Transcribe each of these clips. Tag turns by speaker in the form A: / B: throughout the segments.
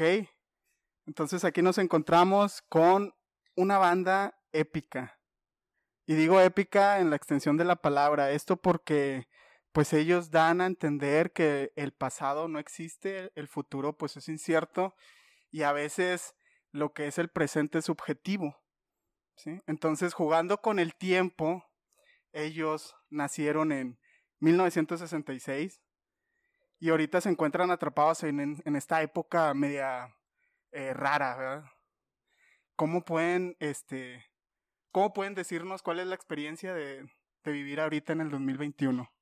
A: ¿ok? Entonces aquí nos encontramos con una banda épica. Y digo épica en la extensión de la palabra, esto porque pues ellos dan a entender que el pasado no existe, el futuro pues es incierto y a veces lo que es el presente es subjetivo. ¿sí? Entonces jugando con el tiempo, ellos nacieron en 1966 y ahorita se encuentran atrapados en, en, esta época media eh, rara, ¿verdad? ¿Cómo pueden, este, ¿Cómo pueden decirnos cuál es la experiencia de, de vivir ahorita en el 2021?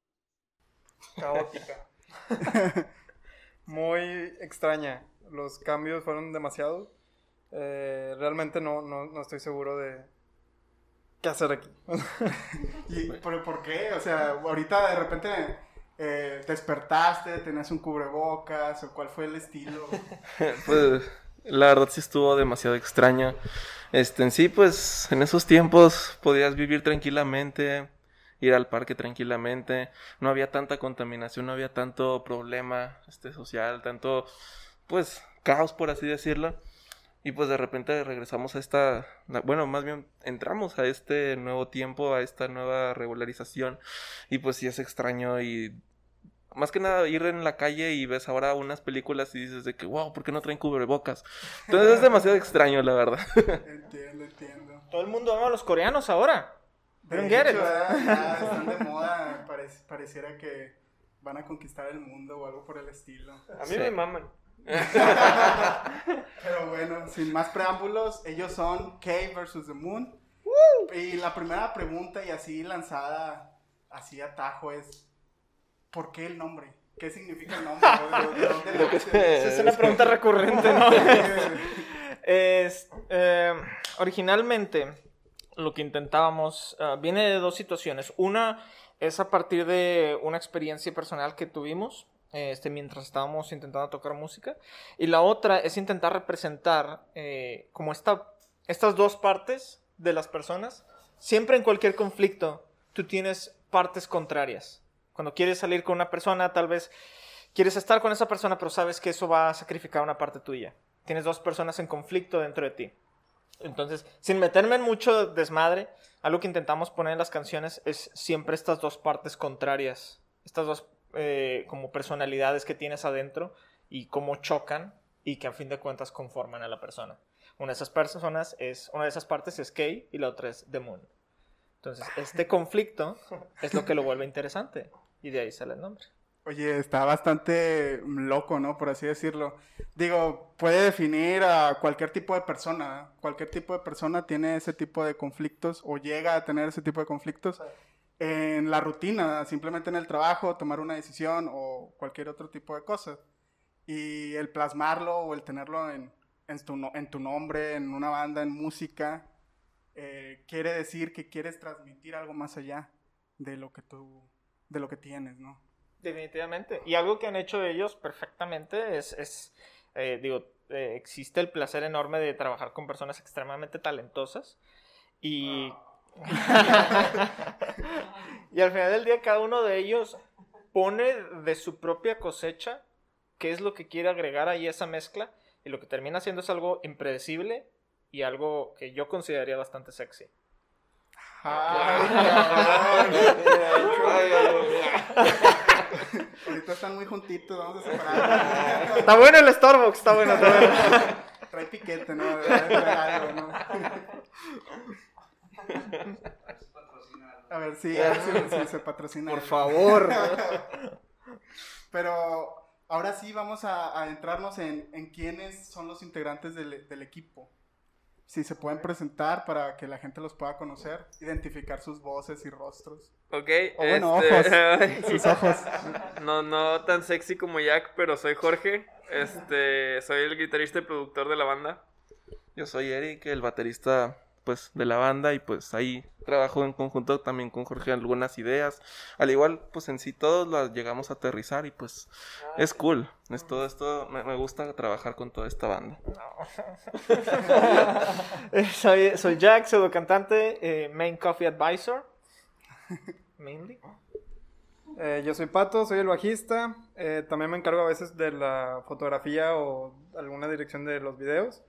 B: Caótica. Muy extraña. Los cambios fueron demasiado. Eh, realmente no, no, no, estoy seguro de qué hacer aquí.
A: ¿Y por, por qué? O sea, ahorita de repente eh, despertaste, tenías un cubrebocas, o cuál fue el estilo.
C: pues la verdad sí estuvo demasiado extraña. Este, en sí, pues en esos tiempos podías vivir tranquilamente, ir al parque tranquilamente, no había tanta contaminación, no había tanto problema este, social, tanto, pues, caos, por así decirlo. Y pues de repente regresamos a esta, bueno, más bien entramos a este nuevo tiempo, a esta nueva regularización. Y pues sí es extraño y más que nada ir en la calle y ves ahora unas películas y dices de que, wow, ¿por qué no traen cubrebocas? Entonces es demasiado extraño, la verdad.
A: Entiendo, entiendo.
D: Todo el mundo ama a los coreanos ahora.
A: De hecho, están de moda, pareciera que van a conquistar el mundo o algo por el estilo.
B: A mí me maman.
A: Pero bueno, sin más preámbulos, ellos son K versus The Moon. Y la primera pregunta y así lanzada, así atajo es, ¿por qué el nombre? ¿Qué significa el nombre?
D: es una pregunta recurrente, ¿no? es, eh, originalmente, lo que intentábamos uh, viene de dos situaciones. Una es a partir de una experiencia personal que tuvimos este, mientras estábamos intentando tocar música. Y la otra es intentar representar eh, como esta, estas dos partes de las personas. Siempre en cualquier conflicto, tú tienes partes contrarias. Cuando quieres salir con una persona, tal vez quieres estar con esa persona, pero sabes que eso va a sacrificar una parte tuya. Tienes dos personas en conflicto dentro de ti. Entonces, sin meterme en mucho desmadre, algo que intentamos poner en las canciones es siempre estas dos partes contrarias, estas dos eh, como personalidades que tienes adentro y cómo chocan y que a fin de cuentas conforman a la persona. Una de esas personas es, una de esas partes es Kay y la otra es The Moon. Entonces, este conflicto es lo que lo vuelve interesante y de ahí sale el nombre.
A: Oye, está bastante loco, ¿no? Por así decirlo. Digo, puede definir a cualquier tipo de persona. Cualquier tipo de persona tiene ese tipo de conflictos o llega a tener ese tipo de conflictos en la rutina, simplemente en el trabajo, tomar una decisión o cualquier otro tipo de cosa. Y el plasmarlo o el tenerlo en, en, tu, en tu nombre, en una banda, en música, eh, quiere decir que quieres transmitir algo más allá de lo que tú, de lo que tienes, ¿no?
D: Definitivamente. Y algo que han hecho ellos perfectamente es, es eh, digo, eh, existe el placer enorme de trabajar con personas extremadamente talentosas y... y al final del día cada uno de ellos pone de su propia cosecha qué es lo que quiere agregar ahí a esa mezcla y lo que termina siendo es algo impredecible y algo que yo consideraría bastante sexy.
A: Ahorita están muy juntitos, vamos a separar.
D: Está bueno el Starbucks, está bueno, está bueno.
A: Trae piquete, ¿no? A ver, sí, a ver si, se patrocina.
D: Por favor.
A: Pero ahora sí vamos a, a entrarnos en, en, quiénes son los integrantes del, del equipo si se pueden presentar para que la gente los pueda conocer, identificar sus voces y rostros.
E: Ok.
A: O bueno, este... ojos. sus ojos.
E: No, no tan sexy como Jack, pero soy Jorge. Este, soy el guitarrista y productor de la banda.
C: Yo soy Eric, el baterista pues de la banda y pues ahí trabajo en conjunto también con Jorge algunas ideas. Al igual, pues en sí todos las llegamos a aterrizar y pues es cool. Es todo esto, me, gusta trabajar con toda esta banda.
D: soy, soy Jack, pseudo cantante, eh, main coffee advisor. Mainly.
B: Eh, yo soy Pato, soy el bajista. Eh, también me encargo a veces de la fotografía o alguna dirección de los videos.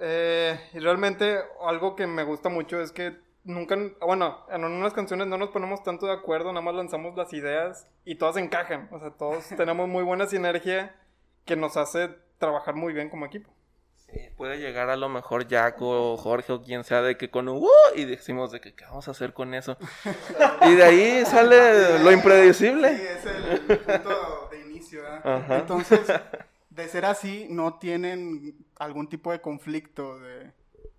B: Eh, y realmente algo que me gusta mucho es que nunca, bueno, en unas canciones no nos ponemos tanto de acuerdo, nada más lanzamos las ideas y todas encajan. O sea, todos tenemos muy buena sinergia que nos hace trabajar muy bien como equipo.
C: Sí, puede llegar a lo mejor Jack o Jorge o quien sea de que con un "Uh", y decimos de que qué vamos a hacer con eso. y de ahí sale lo
A: Sí,
C: impredecible.
A: es el punto de inicio.
C: Ajá.
A: Entonces, de ser así, no tienen algún tipo de conflicto, de,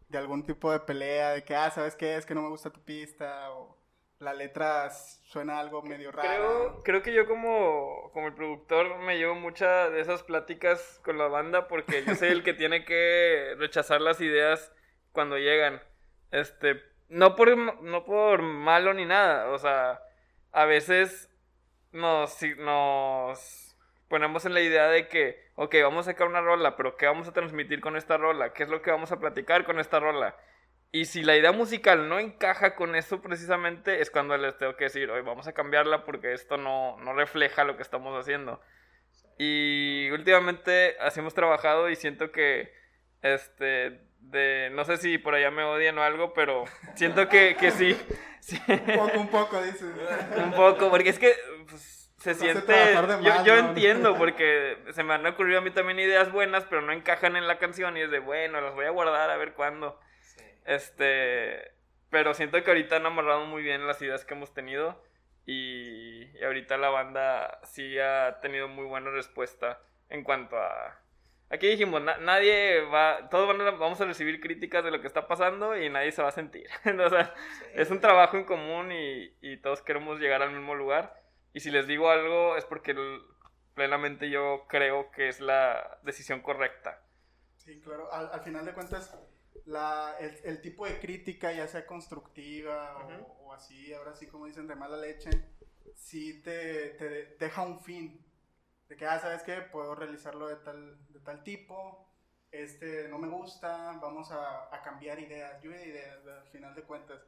A: de algún tipo de pelea, de que, ah, ¿sabes qué? Es que no me gusta tu pista, o la letra suena algo medio raro.
E: Creo, creo que yo como, como el productor me llevo muchas de esas pláticas con la banda porque yo soy el que tiene que rechazar las ideas cuando llegan. Este, no por, no por malo ni nada, o sea, a veces nos, nos ponemos en la idea de que, ok, vamos a sacar una rola, pero ¿qué vamos a transmitir con esta rola? ¿Qué es lo que vamos a platicar con esta rola? Y si la idea musical no encaja con eso precisamente, es cuando les tengo que decir, oye, vamos a cambiarla porque esto no, no refleja lo que estamos haciendo. Y últimamente así hemos trabajado y siento que, este, de, no sé si por allá me odian o algo, pero siento que, que sí, sí,
A: Un poco, un poco, dices.
E: un poco, porque es que pues, se siente, yo,
A: más,
E: yo
A: ¿no?
E: entiendo, porque se me han ocurrido a mí también ideas buenas, pero no encajan en la canción y es de, bueno, las voy a guardar a ver cuándo. Este, pero siento que ahorita han amarrado muy bien las ideas que hemos tenido y, y ahorita la banda sí ha tenido muy buena respuesta en cuanto a... Aquí dijimos, na- nadie va, todos van a- vamos a recibir críticas de lo que está pasando y nadie se va a sentir. o sea, es un trabajo en común y, y todos queremos llegar al mismo lugar. Y si les digo algo es porque plenamente yo creo que es la decisión correcta.
A: Sí, claro. Al, al final de cuentas, la, el, el tipo de crítica, ya sea constructiva o-
E: Ujú.
A: o, así, ahora sí como dicen, de mala leche, sí te, te deja un fin. De que, ah, ¿sabes qué? Puedo realizarlo de tal, de tal tipo, este no me gusta, vamos a, a cambiar ideas, lluvia de ideas, al final de cuentas.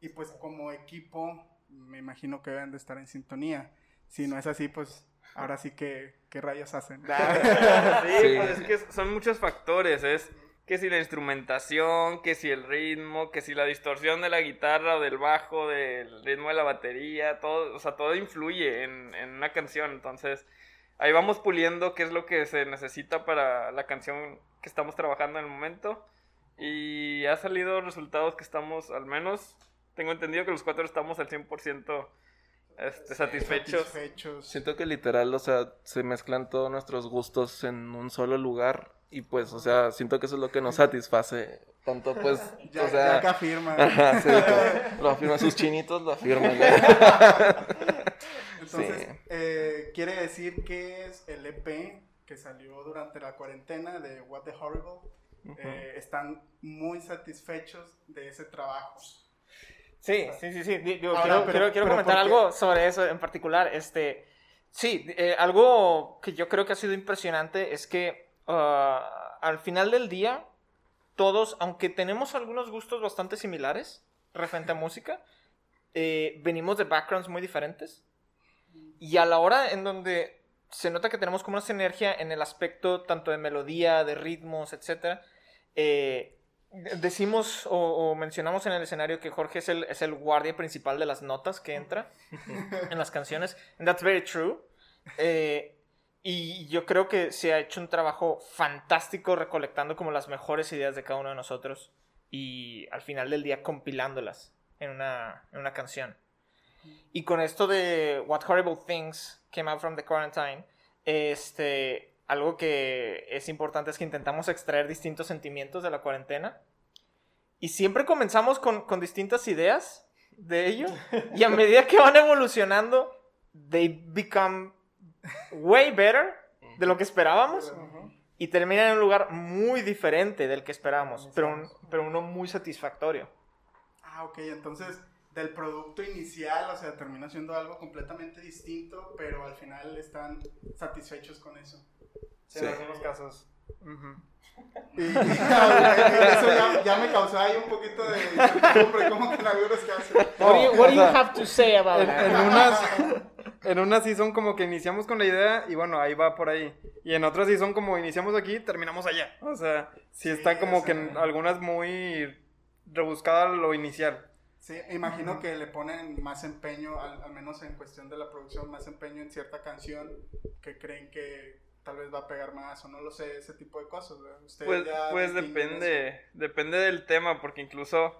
A: Y pues como equipo, me imagino que deben de estar en sintonía. Si no es así, pues ahora sí que, ¿qué rayos hacen?
E: Sí,
C: Sí.
E: pues es que son muchos factores, es que si la instrumentación, que si el ritmo, que si la distorsión de la guitarra o del bajo, del ritmo de la batería, todo, o sea, todo influye en, en una canción, entonces ahí vamos puliendo qué es lo que se necesita para la canción que estamos trabajando en el momento y ha salido resultados que estamos al menos, tengo entendido que los cuatro estamos al 100% este, satisfechos.
A: Satisfechos.
C: Siento que literal, o sea, se mezclan todos nuestros gustos en un solo lugar y pues, o sea, siento que eso es lo que nos satisface. Tanto pues,
A: Ya,
C: o sea,
A: ya que afirma.
C: Ajá, sí, que lo afirman sus chinitos, lo afirman.
A: Entonces,
C: Sí.
A: eh, quiere decir que es el EP que salió durante la cuarentena de What the Horrible. Eh, están muy satisfechos de ese trabajo.
D: Sí, sí, sí, sí. Di- Yo
A: Ahora,
D: quiero,
A: pero-
D: quiero- quiero comentar algo sobre eso en particular. Este, sí, eh, algo que yo creo que ha sido impresionante es que ah, al final del día, todos, aunque tenemos algunos gustos bastante similares referente a música, eh, venimos de backgrounds muy diferentes. Y a la hora en donde se nota que tenemos como una sinergia en el aspecto tanto de melodía, de ritmos, etc. decimos o, mencionamos en el escenario que Jorge es el, es el guardia principal de las notas que entra en las canciones. And that's very true. Eh, y yo creo que se ha hecho un trabajo fantástico recolectando como las mejores ideas de cada uno de nosotros y al final del día compilándolas en una, en una canción. Y con esto de What Horrible Things Came Out from the Quarantine, este, algo que es importante es que intentamos extraer distintos sentimientos de la cuarentena. Y siempre comenzamos con, con distintas ideas de ello. Y a medida que van evolucionando, they become way better de lo que esperábamos. Y terminan en un lugar muy diferente del que esperábamos, pero, un- pero uno muy satisfactorio.
A: Ah, ok, entonces del producto inicial, o sea, termina siendo algo completamente distinto, pero al final están satisfechos con eso.
B: Sí, en algunos casos. Ujú.
A: Y, y eso ya, ya me causó ahí un poquito de incertidumbre, como que en algunos casos.
D: What do you, what do you have to say about
B: En,
D: that?
B: en unas, en una season como que iniciamos con la idea y bueno, ahí va por ahí. Y en otra season como iniciamos aquí, terminamos allá. O sea, sí,
A: Sí,
B: está como
A: o
B: que en algunas muy rebuscada lo inicial.
A: Sí, imagino que le ponen más empeño, al, al menos en cuestión de la producción, más empeño en cierta canción que creen que tal vez va a pegar más o no lo sé, ese tipo de cosas. Ustedes
E: Pues,
A: ya
E: pues
A: eso.
E: depende, depende del tema, porque incluso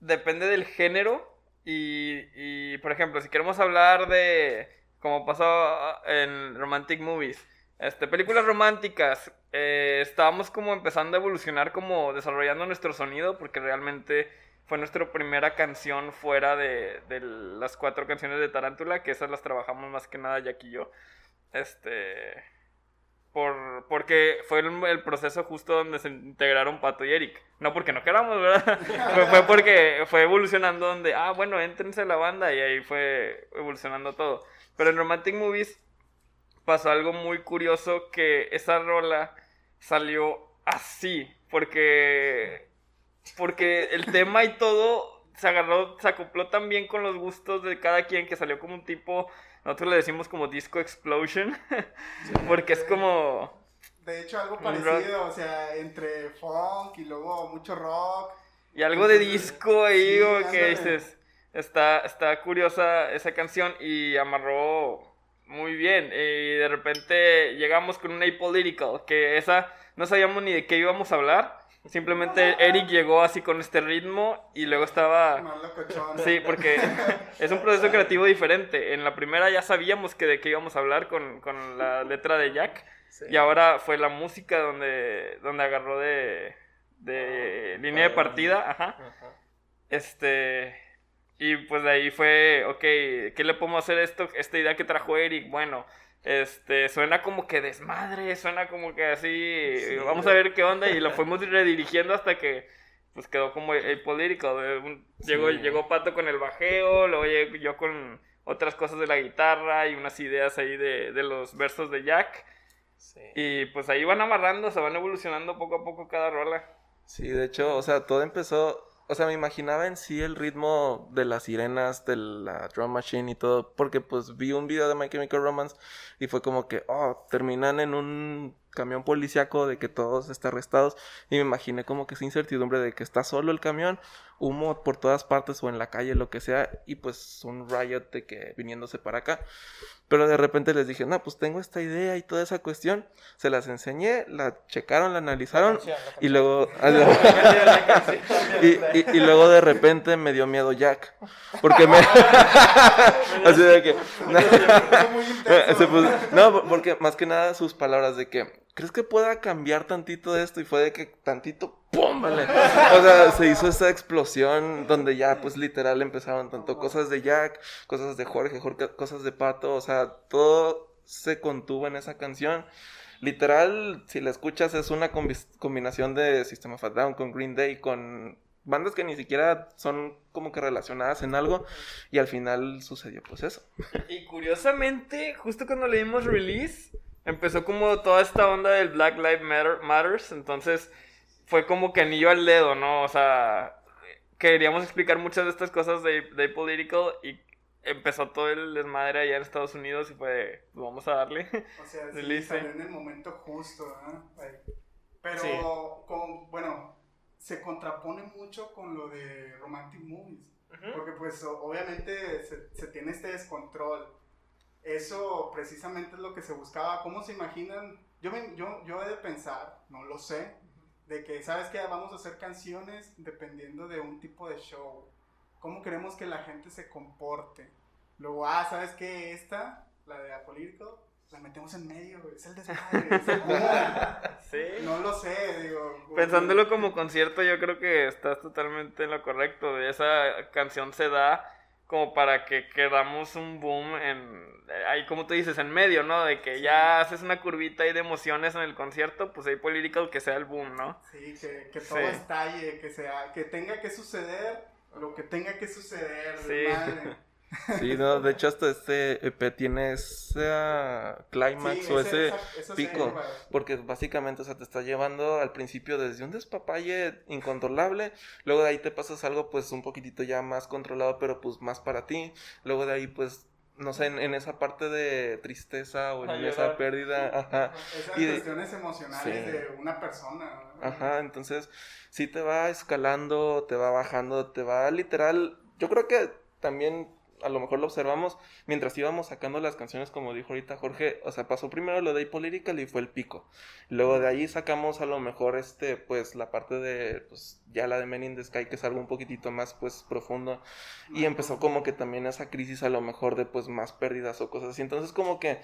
E: depende del género y, y, por ejemplo, si queremos hablar de, como pasó en Romantic Movies, este, películas románticas, eh, estábamos como empezando a evolucionar, como desarrollando nuestro sonido, porque realmente fue nuestra primera canción fuera de, de las cuatro canciones de Tarántula, que esas las trabajamos más que nada Jack y yo. Este por, porque fue el, proceso justo donde se integraron Pato y Eric. No porque no queramos, ¿verdad? fue, fue porque fue evolucionando donde, ah, bueno, éntrense a la banda y ahí fue evolucionando todo. Pero en Romantic Movies pasó algo muy curioso que esa rola salió así, porque, porque el tema y todo se agarró, se acopló tan bien con los gustos de cada quien que salió como un tipo, nosotros le decimos como disco explosion, porque es como...
A: De hecho, algo parecido, o sea, entre funk y luego mucho rock.
E: Y algo de disco ahí,
A: sí,
E: como que dices, está, está curiosa esa canción y amarró muy bien. Y de repente llegamos con una apolitical, que esa no sabíamos ni de qué íbamos a hablar. Simplemente Eric llegó así con este ritmo y luego estaba... Sí, porque es un proceso creativo diferente. En la primera ya sabíamos que de qué íbamos a hablar con, con la letra de Jack. Y ahora fue la música donde, donde agarró de, de línea de partida. Ajá. Este. Y pues de ahí fue, ok, ¿qué le podemos hacer a esto? Esta idea que trajo Eric, bueno, este, suena como que desmadre, suena como que así, vamos a ver qué onda, y lo fuimos redirigiendo hasta que, pues quedó como el político, llegó,
C: Sí.
E: llegó Pato con el bajeo, luego llegué yo con otras cosas de la guitarra y unas ideas ahí de, de los versos de Jack, y pues ahí van amarrando, se van evolucionando poco a poco cada rola.
C: Sí, de hecho, o sea, todo empezó, o sea, me imaginaba en sí el ritmo de las sirenas, de la drum machine y todo, porque pues vi un video de My Chemical Romance y fue como que, oh, terminan en un camión policíaco de que todos están arrestados y me imaginé como que esa incertidumbre de que está solo el camión, humo por todas partes o en la calle, lo que sea, y pues un riot de que viniéndose para acá. Pero de repente les dije, no, pues tengo esta idea y toda esa cuestión. Se las enseñé, la checaron, la analizaron
D: canción, la
C: y luego... y, y- y luego de repente me dio miedo Jack. Porque me... Así de que... No, porque más que nada sus palabras de que... ¿Crees que pueda cambiar tantito esto? Y fue de que tantito... ¡Pum! Vale. O sea, se hizo esa explosión donde ya pues literal empezaron tanto cosas de Jack, cosas de Jorge, Jorge cosas de Pato. O sea, todo se contuvo en esa canción. Literal, si la escuchas, es una combi- combinación de System of a Down con Green Day, con bandas que ni siquiera son como que relacionadas en algo. Y al final sucedió pues eso.
E: Y curiosamente, justo cuando le dimos release, empezó como toda esta onda del Black Lives Matter, Matters, entonces fue como que anillo al dedo, ¿no? O sea, queríamos explicar muchas de estas cosas de, de Political y empezó todo el desmadre allá en Estados Unidos y fue, pues vamos a darle.
A: O sea, sí, salió en el momento justo, ¿no? Pero,
D: Sí.
A: con, bueno, se contrapone mucho con lo de Romantic Movies. Porque, pues, obviamente se, se tiene este descontrol. Eso precisamente es lo que se buscaba. ¿Cómo se imaginan? Yo, me- yo, yo he de pensar, no lo sé, de que, ¿sabes qué? Vamos a hacer canciones dependiendo de un tipo de show. ¿Cómo queremos que la gente se comporte? Luego, ah, ¿sabes qué? Esta, la de Apolítico, la metemos en medio, güey. Es el desmadre, es el boom.
E: Sí.
A: No lo sé, digo.
E: Pensándolo como concierto, yo creo que estás totalmente en lo correcto. Esa canción se da como para que quedamos un boom en ahí como tú dices en medio, ¿no? De que ya haces una curvita ahí de emociones en el concierto, pues hay political que sea el boom, ¿no?
A: Sí, que, que todo
E: Sí.
A: estalle, que sea, que tenga que suceder lo que tenga que suceder,
E: Sí.
A: desmadre.
C: Sí, no, de hecho hasta este EP tiene ese climax
A: Sí,
C: o
A: ese-
C: pico. Porque básicamente, o sea, te está llevando al principio desde un despapalle incontrolable, luego de ahí te pasas algo pues un poquitito ya más controlado, pero pues más para ti, luego de ahí pues no sé, en, en esa parte de tristeza o en
D: Ayudar.
C: esa pérdida, ajá.
A: Esas
C: Y de-
A: cuestiones emocionales
C: Sí.
A: de una persona. ¿no?
C: Ajá, entonces sí te va escalando, te va bajando, te va literal. Yo creo que también a lo mejor lo observamos mientras íbamos sacando las canciones, como dijo ahorita Jorge. O sea, pasó primero lo de Apolitical y fue el pico. Luego de ahí sacamos a lo mejor este, pues la parte de, pues ya la de Men in the Sky, que es algo un poquitito más, pues profundo. Y empezó como que también esa crisis a lo mejor de, pues más pérdidas o cosas así. Entonces, como que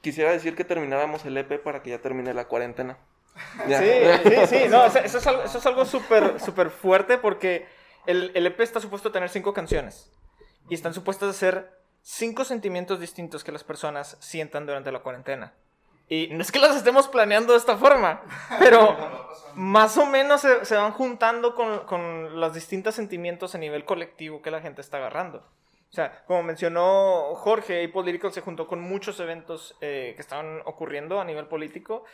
C: quisiera decir que terminábamos el EP para que ya termine la cuarentena. Ya.
D: Sí, sí, sí, no, eso, eso es algo, eso es súper, súper fuerte porque el, el EP está supuesto a tener cinco canciones y están supuestas a ser cinco sentimientos distintos que las personas sientan durante la cuarentena. Y no es que las estemos planeando de esta forma, pero más o menos se, se van juntando con, con los distintos sentimientos a nivel colectivo que la gente está agarrando. O sea, como mencionó Jorge, Apple Lyrical se juntó con muchos eventos eh, que estaban ocurriendo a nivel político.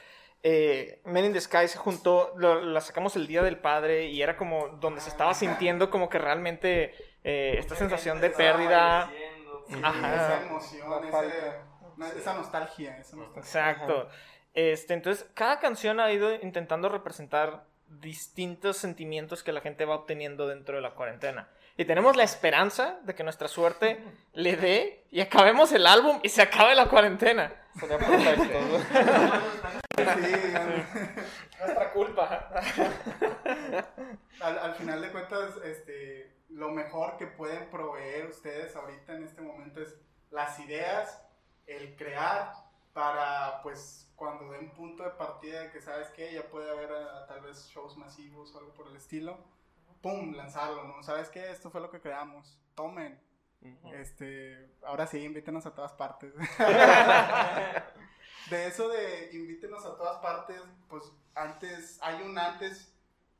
D: Eh, Men in the Sky se juntó, lo- la sacamos el Día del Padre y era como donde se estaba sintiendo como que realmente eh, esta sensación de pérdida. Ajá.
A: Esa emoción, esa nostalgia. Esa nostalgia.
D: Exacto. Este, entonces, cada canción ha ido intentando representar distintos sentimientos que la gente va obteniendo dentro de la cuarentena. Y tenemos la esperanza de que nuestra suerte le dé y acabemos el álbum y se acabe la cuarentena.
B: Sería perfecto.
A: Sí,
D: Nuestra culpa.
A: al, al final de cuentas, este, lo mejor que pueden proveer ustedes ahorita en este momento es las ideas, el crear para, pues, cuando den punto de partida de que sabes que ya puede haber ah, tal vez shows masivos o algo por el estilo, pum, lanzarlo, ¿no? ¿Sabes qué? Esto fue lo que creamos. Tomen. Este, ahora sí, invítenos a todas partes. de eso de invítenos a todas partes, pues antes, hay un antes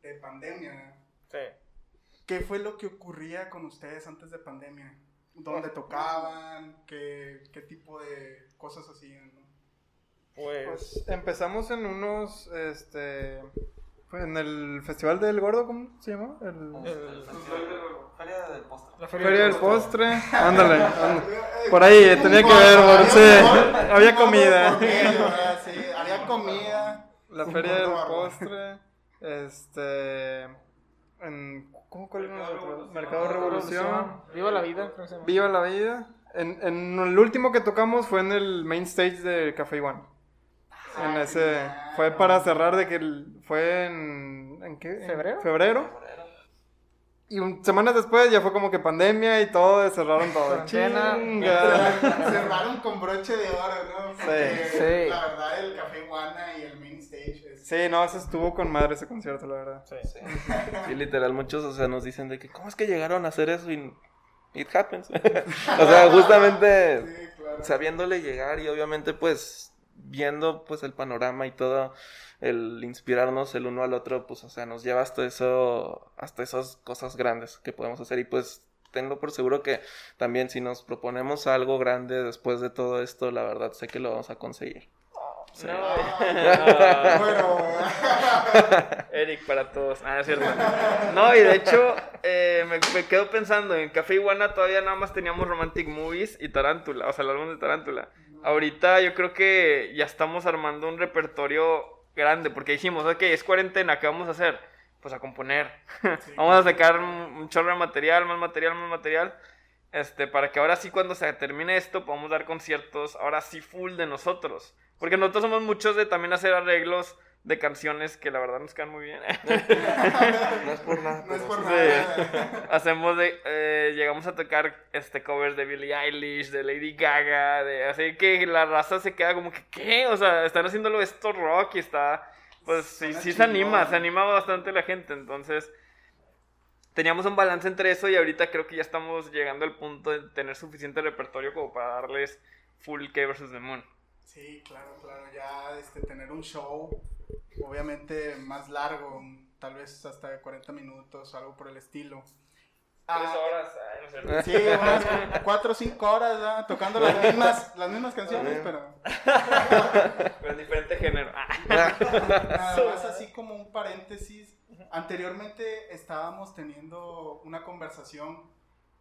A: de pandemia. ¿no?
D: Sí.
A: ¿Qué fue lo que ocurría con ustedes antes de pandemia? ¿Dónde tocaban? ¿Qué, qué tipo de cosas hacían? no?
D: Pues,
B: Pues empezamos en unos, este, en el Festival del Gordo, ¿cómo se llama? El...
D: el-
C: Feria del postre.
D: la
B: Feria del Postre. Ándale, ándale. Por ahí tenía que ver, por- sí, había comida.
A: Sí, había comida.
B: La Feria del
A: gordo.
B: Postre, este, en, ¿cómo cuál era nosotros? Mercado Revolución.
D: Viva la vida. creo que se llama.
B: Viva la vida. En, en el último que tocamos fue en el main stage de Café One. En
A: Ah,
B: ese, fue para cerrar de que el- fue en, ¿en qué? En
D: ¿Febrero?
B: Febrero. Y un- semanas después ya fue como que pandemia y todo, cerraron todo. Chinga.
A: Cerraron con broche de oro, ¿no? Porque
B: Sí,
D: sí.
A: La verdad, el Café Guana y el main stage es...
B: Sí, no, eso estuvo con madre ese concierto, la verdad.
D: Sí.
C: Sí, literal, muchos, o sea, nos dicen de que, ¿cómo es que llegaron a hacer eso? Y it happens. o sea, justamente
A: Sí, claro.
C: sabiéndole llegar y obviamente, pues, viendo, pues, el panorama y todo, el inspirarnos el uno al otro, pues, o sea, nos lleva hasta eso, hasta esas cosas grandes que podemos hacer y, pues, tenlo por seguro que también si nos proponemos algo grande después de todo esto, la verdad sé que lo vamos a conseguir. Sí.
A: Ah, bueno,
E: Eric para todos. Ah, es cierto. No, y de hecho, eh, me, me quedo pensando, en Café Iguana todavía nada más teníamos Romantic Movies y Tarántula, o sea, el álbum de Tarántula. Ahorita yo creo que ya estamos armando un repertorio grande, porque dijimos, ok, es cuarentena, ¿qué vamos a hacer? Pues a componer. vamos a sacar un, un chorro de material, más material, más material. Este, para que ahora sí cuando se termine esto podamos dar conciertos, ahora sí full de nosotros. Porque nosotros somos muchos de también hacer arreglos de canciones que la verdad nos quedan muy bien.
C: No es por nada.
A: no es por
C: sí.
A: nada.
E: Hacemos de, eh, llegamos a tocar este covers de Billie Eilish, de Lady Gaga, de así que la raza se queda como que ¿qué? O sea, están haciéndolo esto rock y está pues sí, sí se anima, se anima bastante la gente, entonces teníamos un balance entre eso y ahorita creo que ya estamos llegando al punto de tener suficiente repertorio como para darles full K versus The Moon.
A: Sí, claro, claro. Ya este, tener un show, obviamente más largo, tal vez hasta de 40 minutos, algo por el estilo. Ah,
E: horas, ay, no sé.
A: Sí, unas 4 o 5 horas tocando las mismas, las mismas canciones, pero
E: Pero en diferente género. Ah.
A: nada más así como un paréntesis. Anteriormente estábamos teniendo una conversación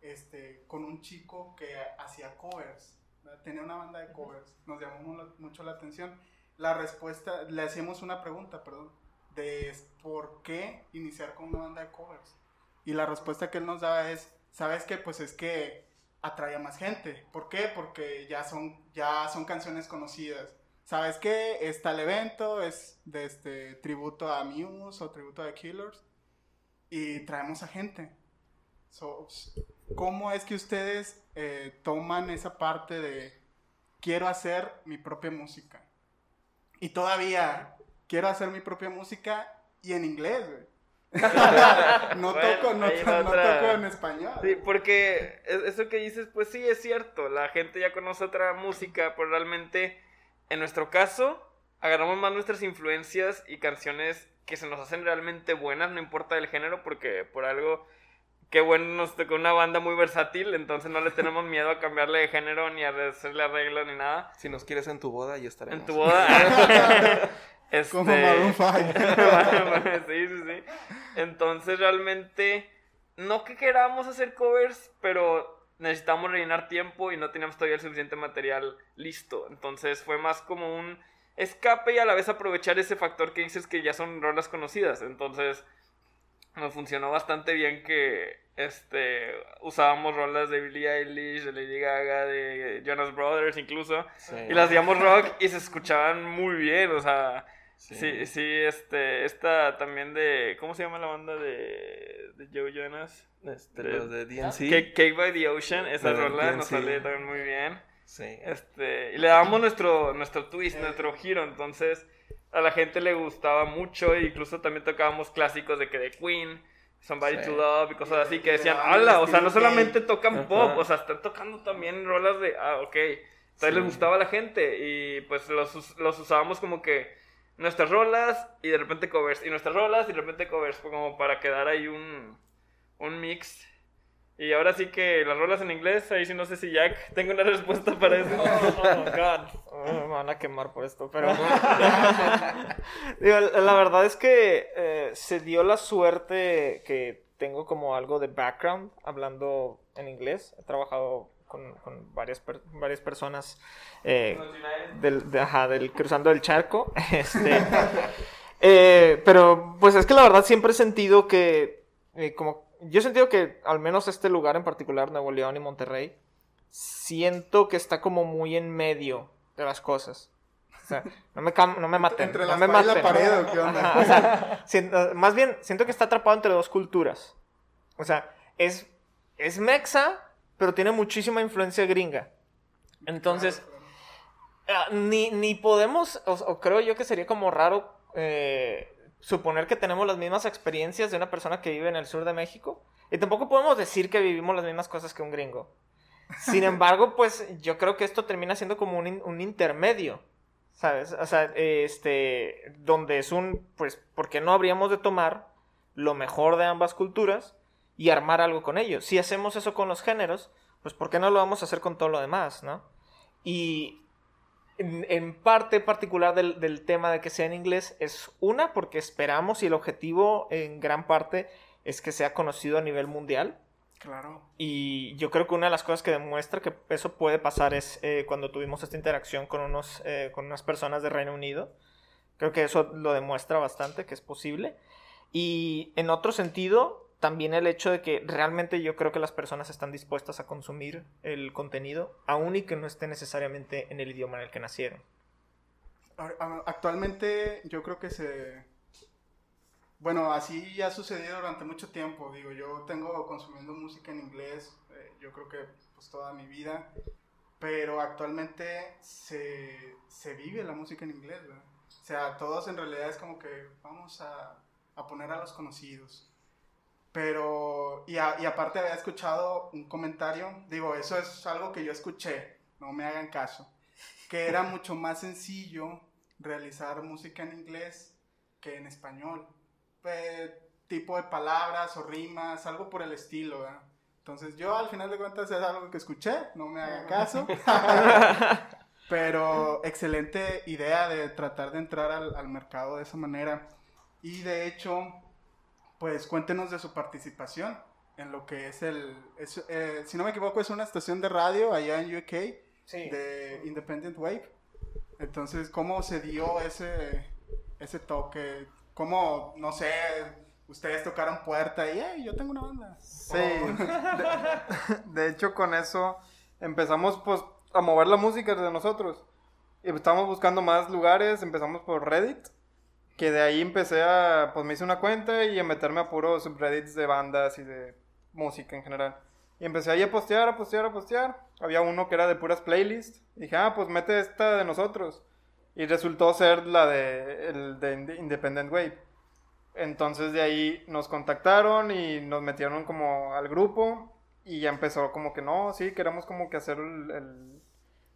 A: este, con un chico que hacía covers, tenía una banda de covers, nos llamó mucho la atención. La respuesta, le hacíamos una pregunta, perdón, de por qué iniciar con una banda de covers. Y la respuesta que él nos daba es, ¿sabes qué? Pues es que atrae a más gente. ¿Por qué? Porque ya son, ya son canciones conocidas. ¿Sabes qué? Está el evento, es de este tributo a Muse o tributo a Killers. Y traemos a gente. ¿Cómo es que ustedes eh, toman esa parte de quiero hacer mi propia música? Y todavía quiero hacer mi propia música y en inglés, no, toco, no, toco en español.
E: Sí, porque eso que dices, pues sí, es cierto. La gente ya conoce otra música, pero realmente, en nuestro caso, agarramos más nuestras influencias y canciones que se nos hacen realmente buenas, no importa el género, porque por algo qué bueno nos tocó una banda muy versátil, entonces no le tenemos miedo a cambiarle de género ni a hacerle arreglos ni nada.
C: Si nos quieres en tu boda, ya estaremos.
E: En tu boda.
A: este... Como Maroon 5.
E: sí, sí, sí. Entonces realmente, no que queramos hacer covers, pero necesitamos rellenar tiempo y no teníamos todavía el suficiente material listo. Entonces fue más como un escape y a la vez aprovechar ese factor que dices que ya son rolas conocidas. Entonces nos funcionó bastante bien que este usábamos rolas de Billie Eilish, de Lady Gaga, de Jonas Brothers incluso y las hacíamos rock y se escuchaban muy bien, o sea, sí. sí, este esta también de ¿cómo se llama la banda de, de Joe Jonas?
C: Este, los de DNC.
E: Cake by the Ocean, esa rola nos sale también muy bien. Sí. Este, y le damos nuestro nuestro twist, nuestro giro, entonces a la gente le gustaba mucho, e incluso también tocábamos clásicos de que de Queen, Somebody to Love y cosas así que decían, ¡hala! O sea, no solamente tocan pop, o sea, están tocando también rolas de, ah, ok. Entonces les gustaba a la gente y pues los, los usábamos como que nuestras rolas y de repente covers, y nuestras rolas y de repente covers, como para quedar ahí un, un mix y ahora sí que las rolas en inglés, ahí sí no sé si Jack tengo una respuesta para eso.
D: Oh, God. Oh, me van a quemar por esto, pero... la verdad es que eh, se dio la suerte que tengo como algo de background hablando en inglés. He trabajado con, varias, varias personas eh, del, del, cruzando el charco. Este, eh, pero pues es que la verdad siempre he sentido que como yo he sentido que al menos este lugar en particular, Nuevo León y Monterrey, siento que está como muy en medio de las cosas. O sea, no me, no me maten.
A: Entre
D: no
A: me maten, la pared, ¿o qué onda?
D: más bien, siento que está atrapado entre dos culturas. O sea, es, es mexa, pero tiene muchísima influencia gringa. Entonces, ah, ni, ni podemos, o, creo yo que sería como raro eh, suponer que tenemos las mismas experiencias de una persona que vive en el sur de México. Y tampoco podemos decir que vivimos las mismas cosas que un gringo. Sin embargo, pues yo creo que esto termina siendo como un, un intermedio. ¿Sabes? O sea, este, donde es un, pues, ¿por qué no habríamos de tomar lo mejor de ambas culturas y armar algo con ellos? Si hacemos eso con los géneros, pues ¿por qué no lo vamos a hacer con todo lo demás, no? Y en, parte particular del, tema de que sea en inglés es una, porque esperamos y el objetivo en gran parte es que sea conocido a nivel mundial.
A: Claro.
D: Y yo creo que una de las cosas que demuestra que eso puede pasar es eh, cuando tuvimos esta interacción con, unos, eh, con unas personas de Reino Unido. Creo que eso lo demuestra bastante que es posible. Y en otro sentido, también el hecho de que realmente yo creo que las personas están dispuestas a consumir el contenido, aun y que no esté necesariamente en el idioma en el que nacieron.
A: Actualmente yo creo que se... Bueno, así ya ha sucedido durante mucho tiempo. Digo, yo tengo consumiendo música en inglés, eh, yo creo que pues toda mi vida, pero actualmente se, se vive la música en inglés, O sea, todos en realidad es como que vamos a, a poner a los conocidos pero, y, y, aparte había escuchado un comentario, digo, eso es algo que yo escuché, no me hagan caso, que era mucho más sencillo realizar música en inglés que en español. tipo de palabras o rimas, algo por el estilo, ¿verdad? Entonces yo al final de cuentas es algo que escuché, no me hagan caso. Pero excelente idea de tratar de entrar al, al mercado de esa manera. Y de hecho, pues cuéntenos de su participación en lo que es el, es, eh, si no me equivoco, es una estación de radio allá en UK
D: Sí.
A: de Independent Wave. Entonces, ¿cómo se dio ese, ese toque? ¿Cómo, no sé, ustedes tocaron puerta y, hey, yo tengo una banda?
B: Sí, de, de hecho con eso empezamos pues a mover la música de nosotros. Y estábamos buscando más lugares, empezamos por Reddit, que de ahí empecé a, pues me hice una cuenta y a meterme a puros subreddits de bandas y de música en general. Y empecé ahí a postear, a postear, a postear. Había uno que era de puras playlists. Y dije, ah, pues mete esta de nosotros. Y resultó ser la de, el de Inde- Independent Wave. Entonces de ahí nos contactaron y nos metieron como al grupo. Y ya empezó como que no, sí, queremos como que hacer el-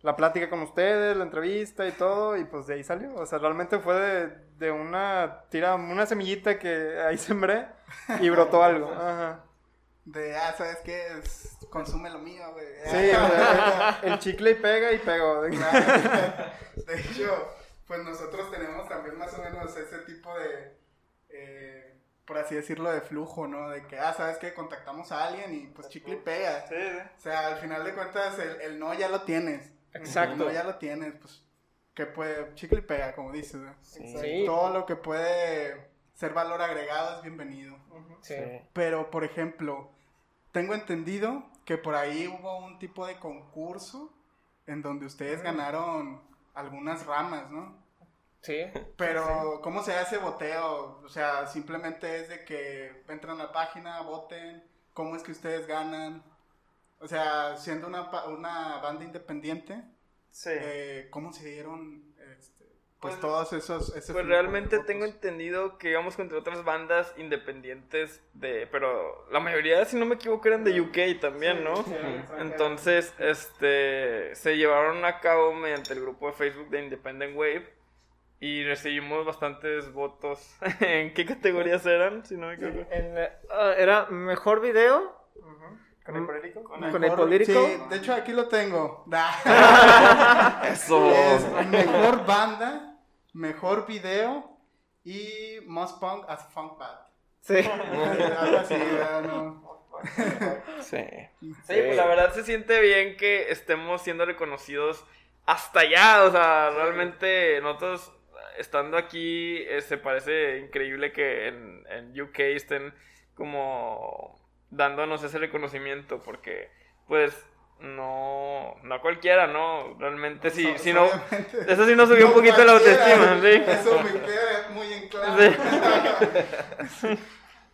B: la plática con ustedes, la entrevista y todo. Y pues de ahí salió. O sea, realmente fue de, de una tira, una semillita que ahí sembré y brotó algo. Ajá.
A: De, ah, ¿sabes qué? Es- consume lo mío, güey.
B: Sí, o sea, el chicle y pega y pego.
A: De hecho, pues nosotros tenemos también más o menos ese tipo de, eh, por así decirlo, de flujo, ¿no? De que, ah, ¿sabes qué? Contactamos a alguien y pues chicle y pega.
B: Sí, sí.
A: O sea, al final de cuentas, el, el no ya lo tienes.
D: Exacto.
A: El no ya lo tienes, pues, que puede, chicle y pega, como dices, ¿no?
D: Sí.
A: Todo lo que puede ser valor agregado es bienvenido.
D: Sí.
A: Pero, por ejemplo, tengo entendido que por ahí hubo un tipo de concurso en donde ustedes ganaron algunas ramas, ¿no?
D: Sí.
A: Pero, ¿cómo se hace boteo? O sea, simplemente es de que entran a la página, voten, ¿cómo es que ustedes ganan? O sea, siendo una, pa- una banda independiente,
B: Sí.
A: eh, ¿cómo se dieron este, pues,
E: Pues-
A: todos esos... ese
E: Pues realmente tengo entendido que íbamos contra otras bandas independientes de... Pero la mayoría, si no me equivoco, eran de UK también, ¿no? Entonces, este... Se llevaron a cabo mediante el grupo de Facebook de Independent Wave. Y recibimos bastantes votos. ¿En qué categorías eran? Si no me equivoco.
D: En, ah, era mejor video
B: ¿Con el político?
D: con el político.
A: Sí, de hecho aquí lo tengo.
C: Eso.
A: Es mejor banda, mejor video y Most Punk as Funk Band.
D: Sí.
C: Sí.
E: Sí, pues la verdad se siente bien que estemos siendo reconocidos hasta allá. O sea, realmente nosotros estando aquí eh, se parece increíble que en, en UK estén como dándonos ese reconocimiento porque pues no, no cualquiera, ¿no? Realmente sí, si no... Eso sí nos subió un poquito la autoestima, ¿sí?
A: Eso me queda muy en claro.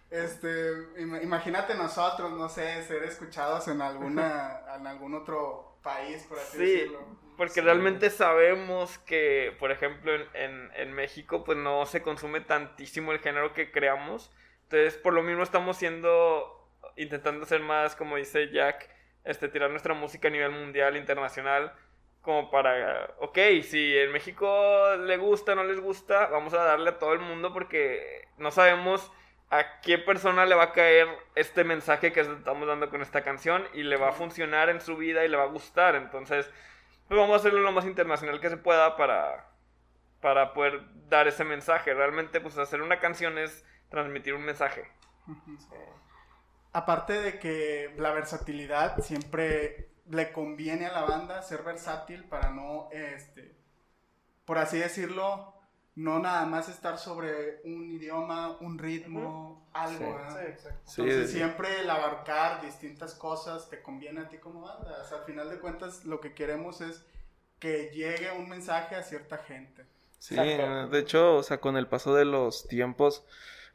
A: Este, im- imagínate nosotros, no sé, ser escuchados en alguna, en algún otro país, por así
E: Sí,
A: decirlo.
E: porque realmente sabemos que, por ejemplo, en, en, en México, pues no se consume tantísimo el género que creamos. Entonces, por lo mismo estamos siendo, intentando ser más, como dice Jack, este, tirar nuestra música a nivel mundial, internacional, como para, ok, si en México le gusta, no les gusta, vamos a darle a todo el mundo porque no sabemos a qué persona le va a caer este mensaje que estamos dando con esta canción y le va a funcionar en su vida y le va a gustar. Entonces, pues vamos a hacerlo lo más internacional que se pueda para, para poder dar ese mensaje. Realmente, pues hacer una canción es transmitir un mensaje.
A: Aparte de que la versatilidad siempre le conviene a la banda ser versátil para no, este, por así decirlo, no nada más estar sobre un idioma, un ritmo, algo.
C: Sí.
A: ¿verdad?
B: exacto.
C: Sí,
A: Entonces
C: sí.
A: siempre el abarcar distintas cosas te conviene a ti como banda. O sea, al final de cuentas lo que queremos es que llegue un mensaje a cierta gente.
C: Sí, de hecho, o sea, con el paso de los tiempos,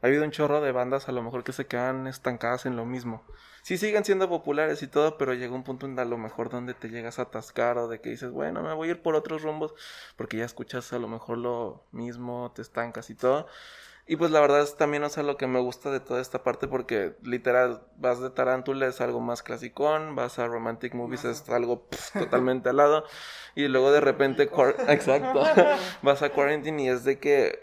C: ha habido un chorro de bandas a lo mejor que se quedan estancadas en lo mismo. Sí siguen siendo populares y todo, pero llega un punto en a lo mejor donde te llegas a atascar o de que dices, bueno, me voy a ir por otros rumbos, porque ya escuchas a lo mejor lo mismo, te estancas y todo. Y pues la verdad es también, o sea, lo que me gusta de toda esta parte, porque literal, vas de Tarántula, es algo más clasicón, vas a Romantic Movies, es algo pf, totalmente al lado, y luego de repente, exacto, vas a Quarantine y es de que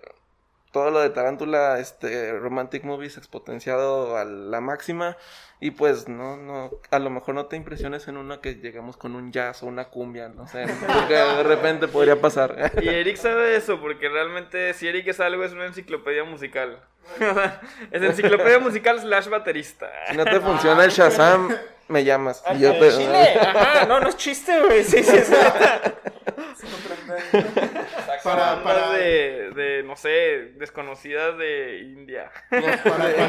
C: todo lo de Tarántula, este, Romantic Movies exponenciado a la máxima. Y pues no, no, a lo mejor no te impresiones en una que llegamos con un jazz o una cumbia, no sé, porque de repente podría pasar.
E: Y Eric sabe eso, porque realmente si Eric es algo es una enciclopedia musical. es enciclopedia musical slash baterista.
C: Si no te funciona el Shazam, me llamas. y yo te-
D: Chile, ajá, no, no es chiste, güey. Sí, sí, sí.
A: Para- para-
E: de, de, no sé, desconocidas de India.
A: Para cualquier,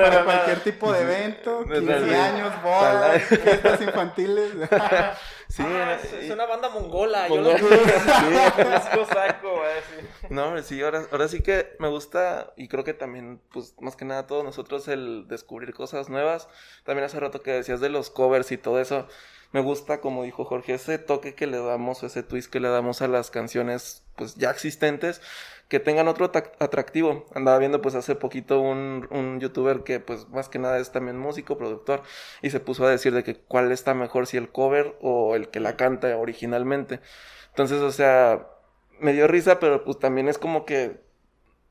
A: para cualquier tipo de evento, 15 años, bodas, fiestas infantiles.
C: Sí,
D: Ah,
C: eh,
D: es, es una banda mongola. Yo
C: Mongol.
D: lo
E: es cosaco, va a decir.
C: No, sí, ahora, ahora sí que me gusta y creo que también, pues más que nada todos nosotros el descubrir cosas nuevas. También hace rato que decías de los covers y todo eso. Me gusta, como dijo Jorge, ese toque que le damos, ese twist que le damos a las canciones pues ya existentes, que tengan otro atrac- atractivo. Andaba viendo pues hace poquito un, un youtuber que pues más que nada es también músico, productor, y se puso a decir de que cuál está mejor, si el cover o el que la canta originalmente. Entonces, o sea, me dio risa, pero pues también es como que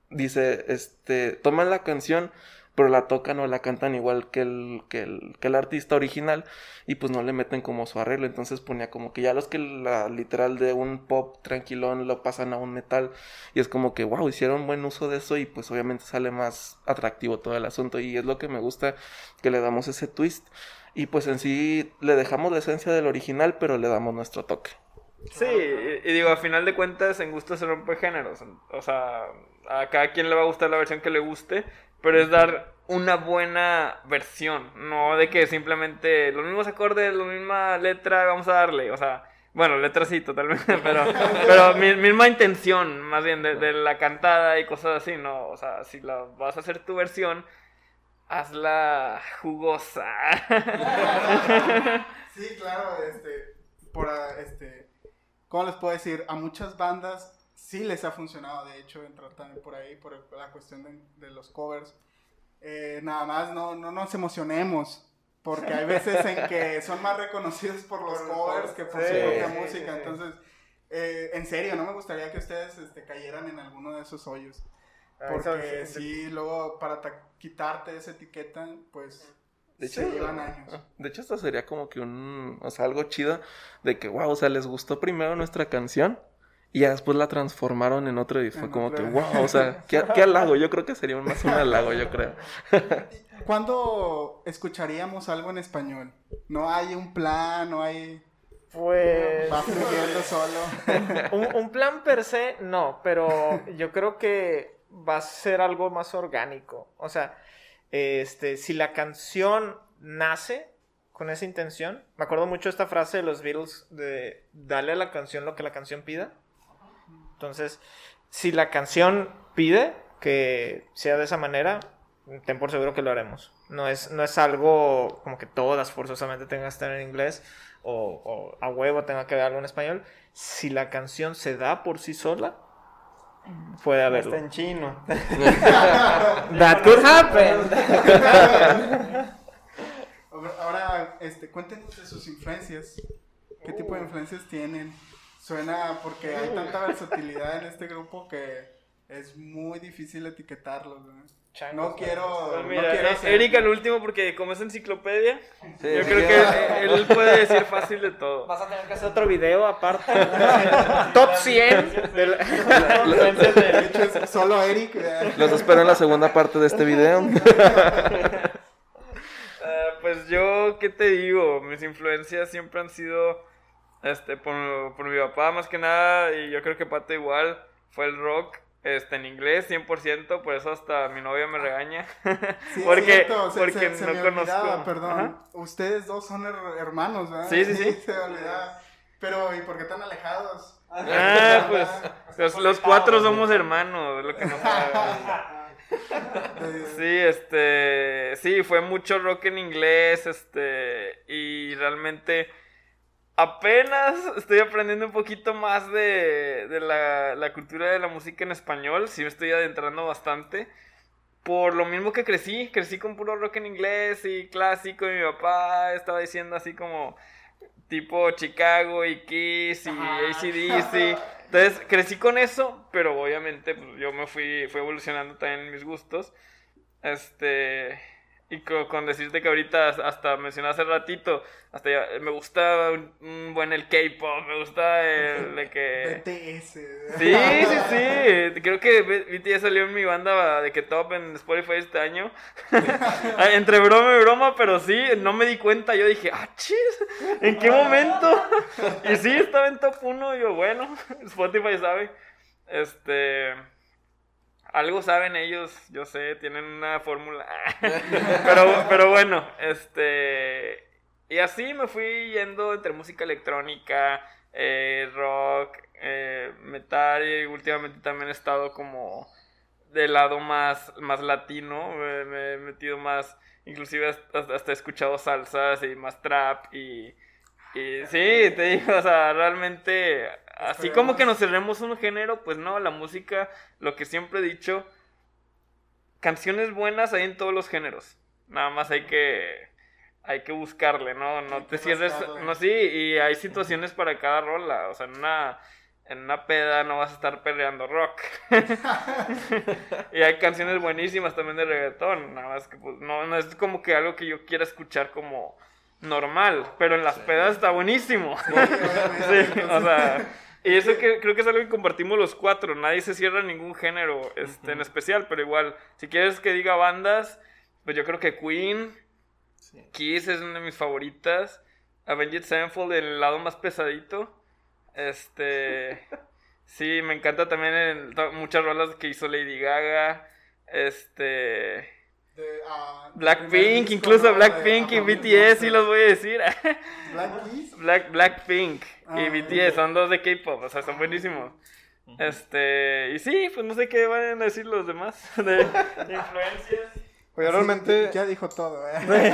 C: dice, este, toman la canción, pero la tocan o la cantan igual que el, que el, que el artista original y pues no le meten como su arreglo. Entonces ponía como que ya los que la literal de un pop tranquilón lo pasan a un metal y es como que, wow, hicieron buen uso de eso y pues obviamente sale más atractivo todo el asunto y es lo que me gusta que le damos ese twist. Y pues en sí le dejamos la esencia del original, pero le damos nuestro toque.
E: Sí, y, y digo, a final de cuentas, en gusto se rompe géneros. O sea, a cada quien le va a gustar la versión que le guste, pero es dar una buena versión, no de que simplemente los mismos acordes, la misma letra, vamos a darle. O sea, bueno, letra sí, totalmente, pero, pero mi- misma intención, más bien, de, la cantada y cosas así, ¿no? O sea, si la vas a hacer tu versión, hazla jugosa.
A: Sí, claro, este, por, este, ¿cómo les puedo decir? A muchas bandas sí les ha funcionado, de hecho, entrar también por ahí, por la cuestión de, de los covers. Eh, nada más no, no nos emocionemos, porque hay veces en que son más reconocidos por los
B: Por los
A: covers que por su
C: Sí,
A: propia
B: sí,
A: música,
B: sí, sí.
A: entonces, eh, en serio, no me gustaría que ustedes este, cayeran en alguno de esos hoyos.
B: Ah,
A: Porque
B: eso-
A: sí, luego para ta- quitarte esa etiqueta, pues
C: De
A: se
C: hecho,
A: llevan años.
C: De hecho, esto sería como que un, o sea, algo chido de que, wow, o sea, les gustó primero nuestra canción y ya después la transformaron en otro y fue
A: En
C: como
A: otra.
C: que, wow, o sea, ¿qué, qué halago, yo creo que sería más un halago, yo creo.
A: ¿Cuándo escucharíamos algo en español? No hay un plan, no hay...
D: Pues.
A: Va fluyendo solo.
D: Un, un plan per se, no, pero yo creo que va a ser algo más orgánico. O sea, este, si la canción nace con esa intención, me acuerdo mucho esta frase de los Beatles de darle a la canción lo que la canción pida. Entonces, si la canción pide que sea de esa manera, ten por seguro que lo haremos. No es, no es algo como que todas forzosamente tengan que estar en inglés o, o a huevo tenga que haber algo en español. Si la canción se da por sí sola, puede
B: Está
D: haberlo.
B: en chino.
D: That could happen.
A: Ahora, este, cuéntenos de sus influencias. ¿Qué tipo de influencias tienen? Suena porque hay tanta versatilidad en este grupo que es muy difícil etiquetarlos. ¿no? No quiero,
E: Pues
A: no quiero
E: eh,
A: ser-
E: Erika el último porque como es enciclopedia,
C: Sí,
E: yo
C: sí,
E: creo que él puede decir fácil de todo.
D: Vas a tener que hacer otro video aparte. Top 100. del-
A: De hecho, es solo Eric.
C: Los espero en la segunda parte de este video.
E: Ah, pues yo, ¿qué te digo? Mis influencias siempre han sido, este, por, por mi papá más que nada, y yo creo que Pato igual, fue el rock, este, en inglés 100%, por eso hasta mi novia me regaña.
A: Sí,
E: porque
A: cierto, se-
E: porque
A: se- se
E: no
A: me
E: conozco.
A: olvidaba, perdón.
E: Ajá.
A: Ustedes dos son her- hermanos, ¿verdad?
E: Sí, sí, sí.
A: Se olvidaba. Pero, ¿y por qué tan alejados?
E: Ah, pues los, los cuatro somos hermanos, es lo que no Sí, este, sí, fue mucho rock en inglés, este, y realmente apenas estoy aprendiendo un poquito más de, de la, la cultura de la música en español, sí me estoy adentrando bastante, por lo mismo que crecí, crecí con puro rock en inglés y clásico, y mi papá estaba diciendo así como, tipo Chicago y Kiss y ACDC. Entonces crecí con eso, pero obviamente pues, yo me fui, fui evolucionando también en mis gustos. Este, y con, decirte que ahorita hasta mencioné hace ratito, hasta me gusta un, buen el K-pop, me gusta el de que
A: BTS.
E: Sí, sí, sí. Creo que BTS salió en mi banda de que top en Spotify este año. Entre broma y broma, pero sí, no me di cuenta. Yo dije, "Ah, chis, ¿en qué momento?" y sí, estaba en top 1 y yo, bueno, Spotify sabe. Este algo saben ellos, yo sé, tienen una fórmula. pero, pero bueno, este. Y así me fui yendo entre música electrónica, eh, rock, eh, metal y últimamente también he estado como del lado más, más latino, me, he metido más, inclusive hasta, he escuchado salsas y más trap y, y sí, te digo, o sea, realmente así como que nos cerremos un género, pues no, la música, lo que siempre he dicho, canciones buenas hay en todos los géneros. Nada más hay que hay que buscarle, ¿no? No te cierres, no sí, y hay situaciones para cada rola, o sea, en una en una peda no vas a estar peleando rock. y hay canciones buenísimas también de reggaetón, nada más que pues no, no es como que algo que yo quiera escuchar como normal, pero en las pedas está buenísimo. sí, o sea, y eso que, creo que es algo que compartimos los cuatro. Nadie se cierra ningún género este, en especial, pero igual, si quieres que diga bandas, pues yo creo que Queen, Kiss es una de mis favoritas. Avenged Sevenfold, el lado más pesadito. Este. sí, me encanta también muchas rolas que hizo Lady Gaga. Este. Ah, Blackpink, incluso Blackpink y BTS, sí los voy a decir. Black Blackpink y ah, BTS son dos de K-pop, o sea, son buenísimos. Este, y sí, pues no sé qué van a decir los demás de influencias.
B: Pues realmente.
A: Ya dijo todo, ¿eh?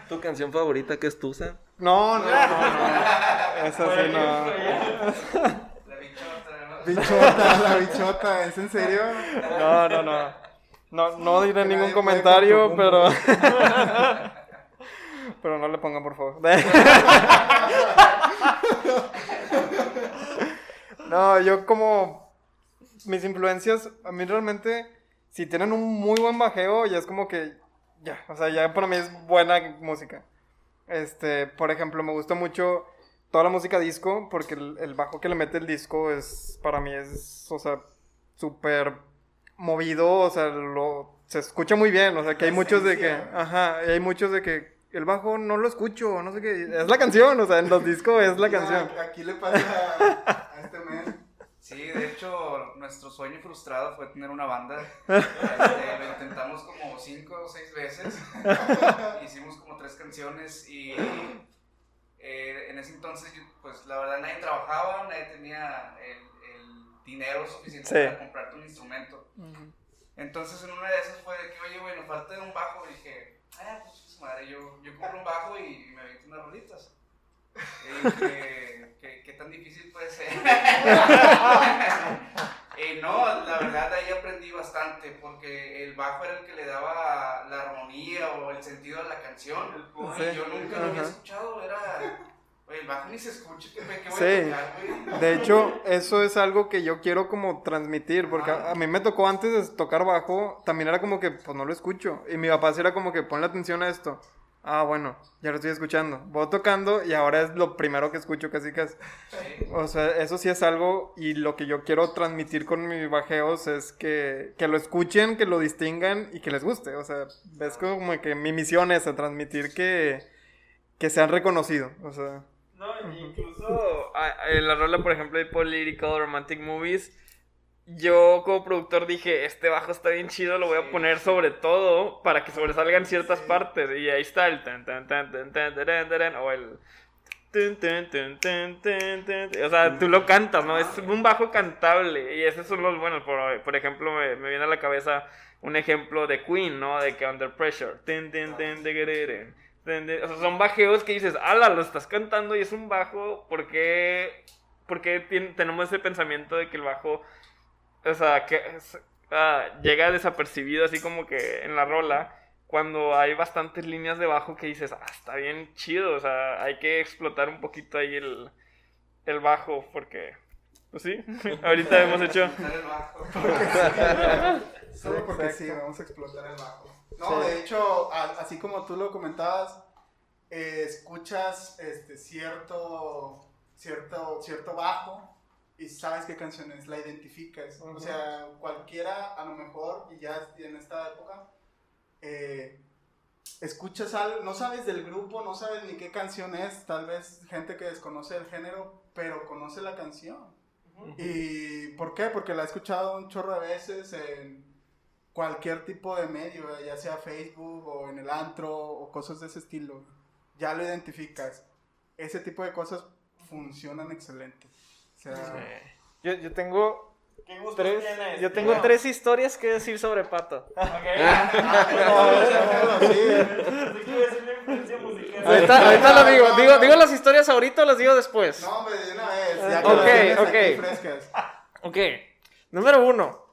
C: ¿Tu canción favorita que es Tusa?
B: No, no, no, no. Esa sí no.
A: La bichota, Bichota, la bichota, ¿es en serio?
B: No, no, no. No, no diré ningún comentario, pero. pero no le pongan, por favor. no, yo como. Mis influencias, a mí realmente, si tienen un muy buen bajeo, ya es como que. Ya, o sea, ya para mí es buena música. Este, por ejemplo, me gusta mucho toda la música disco, porque el, el bajo que le mete el disco es, para mí es, o sea, súper movido, o sea, lo, se escucha muy bien, o sea, que hay muchos de que, ajá, hay muchos de que el bajo no lo escucho, no sé qué, es la canción, o sea, en los discos es la canción.
A: Aquí le pasa a, este men.
F: Sí, de hecho, nuestro sueño frustrado fue tener una banda. Este, lo intentamos como cinco o seis veces. Hicimos como tres canciones y eh, en ese entonces, pues la verdad nadie trabajaba, nadie tenía el, dinero suficiente para comprarte un instrumento. Entonces en una de esas fue de que, oye, bueno, falta un bajo. Y dije, ah, pues madre, yo, yo compro un bajo y, me aviento unas rolitas. Y dije, ¿qué, ¿qué, tan difícil puede ser? y no, la verdad ahí aprendí bastante porque el bajo era el que le daba la armonía o el sentido a la canción. Y yo nunca lo había escuchado, era Oye, el bajo ni se escucha, ¿qué, qué voy sí.
B: A de hecho, eso es algo que yo quiero como transmitir, porque a, mí me tocó antes de tocar bajo, también era como que, pues no lo escucho. Y mi papá sí era como que, ponle atención a esto. Ah, bueno, ya lo estoy escuchando. Voy tocando y ahora es lo primero que escucho casi casi. O sea, eso sí es algo y lo que yo quiero transmitir con mis bajeos es que, que lo escuchen, que lo distingan y que les guste. O sea, ves como que mi misión es transmitir que, que sean reconocidos. O sea...
E: No, incluso en la rola, por ejemplo, de Political Romantic Movies, yo como productor dije, este bajo está bien chido, lo voy a poner sobre todo para que sobresalgan ciertas partes. Y ahí está el tan tan tan tan tan tan o el o sea, tú lo cantas, ¿no? Es un bajo cantable y esos son los buenos. Por, por ejemplo, me, me, viene a la cabeza un ejemplo de Queen, ¿no? De que Under Pressure son bajeos que dices, ala, lo estás cantando y es un bajo, ¿por qué, porque tenemos ese pensamiento de que el bajo, o sea, que ah, llega desapercibido así como que en la rola? cuando hay bastantes líneas de bajo que dices, ah, está bien chido, o sea, hay que explotar un poquito ahí el, el bajo, porque, pues sí, ahorita hemos hecho...
A: Solo porque sí, vamos a explotar el bajo. No, de hecho, a- así como tú lo comentabas, eh, escuchas este cierto, cierto, cierto bajo y sabes qué canción es, la identificas. O sea, cualquiera, a lo mejor, y ya en esta época, eh, escuchas algo, no sabes del grupo, no sabes ni qué canción es, tal vez gente que desconoce el género, pero conoce la canción. ¿Y por qué? Porque la he escuchado un chorro de veces en cualquier tipo de medio, ya sea Facebook o en el antro o cosas de ese estilo. Ya lo identificas. Ese tipo de cosas funcionan excelente. O sea,
D: Yo, yo tengo
G: ¿Qué gustos
D: tres,
G: tienes?
D: yo tengo tres historias que decir sobre Pato. Ahorita, ahorita lo digo. digo. Digo las historias ahorita o las digo después.
A: No, hombre, de una vez. Ya que
D: Ok,
A: aquí.
D: Ok, número uno.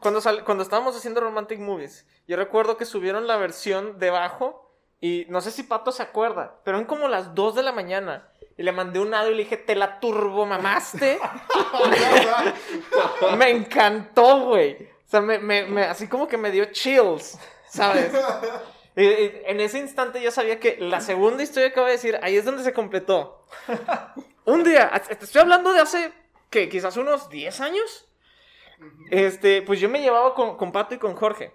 D: Cuando, sal- cuando estábamos haciendo Romantic Movies, yo recuerdo que subieron la versión debajo y no sé si Pato se acuerda, pero eran como las 2 de la mañana y le mandé un audio y le dije, te la turbo mamaste. me encantó, güey. O sea, me, me- me- así como que me dio chills, ¿sabes? Y- y en ese instante yo sabía que la segunda historia que voy a decir, ahí es donde se completó. Un día, te estoy hablando de hace, ¿qué? Quizás unos 10 años. Este, pues yo me llevaba con, con Pato y con Jorge.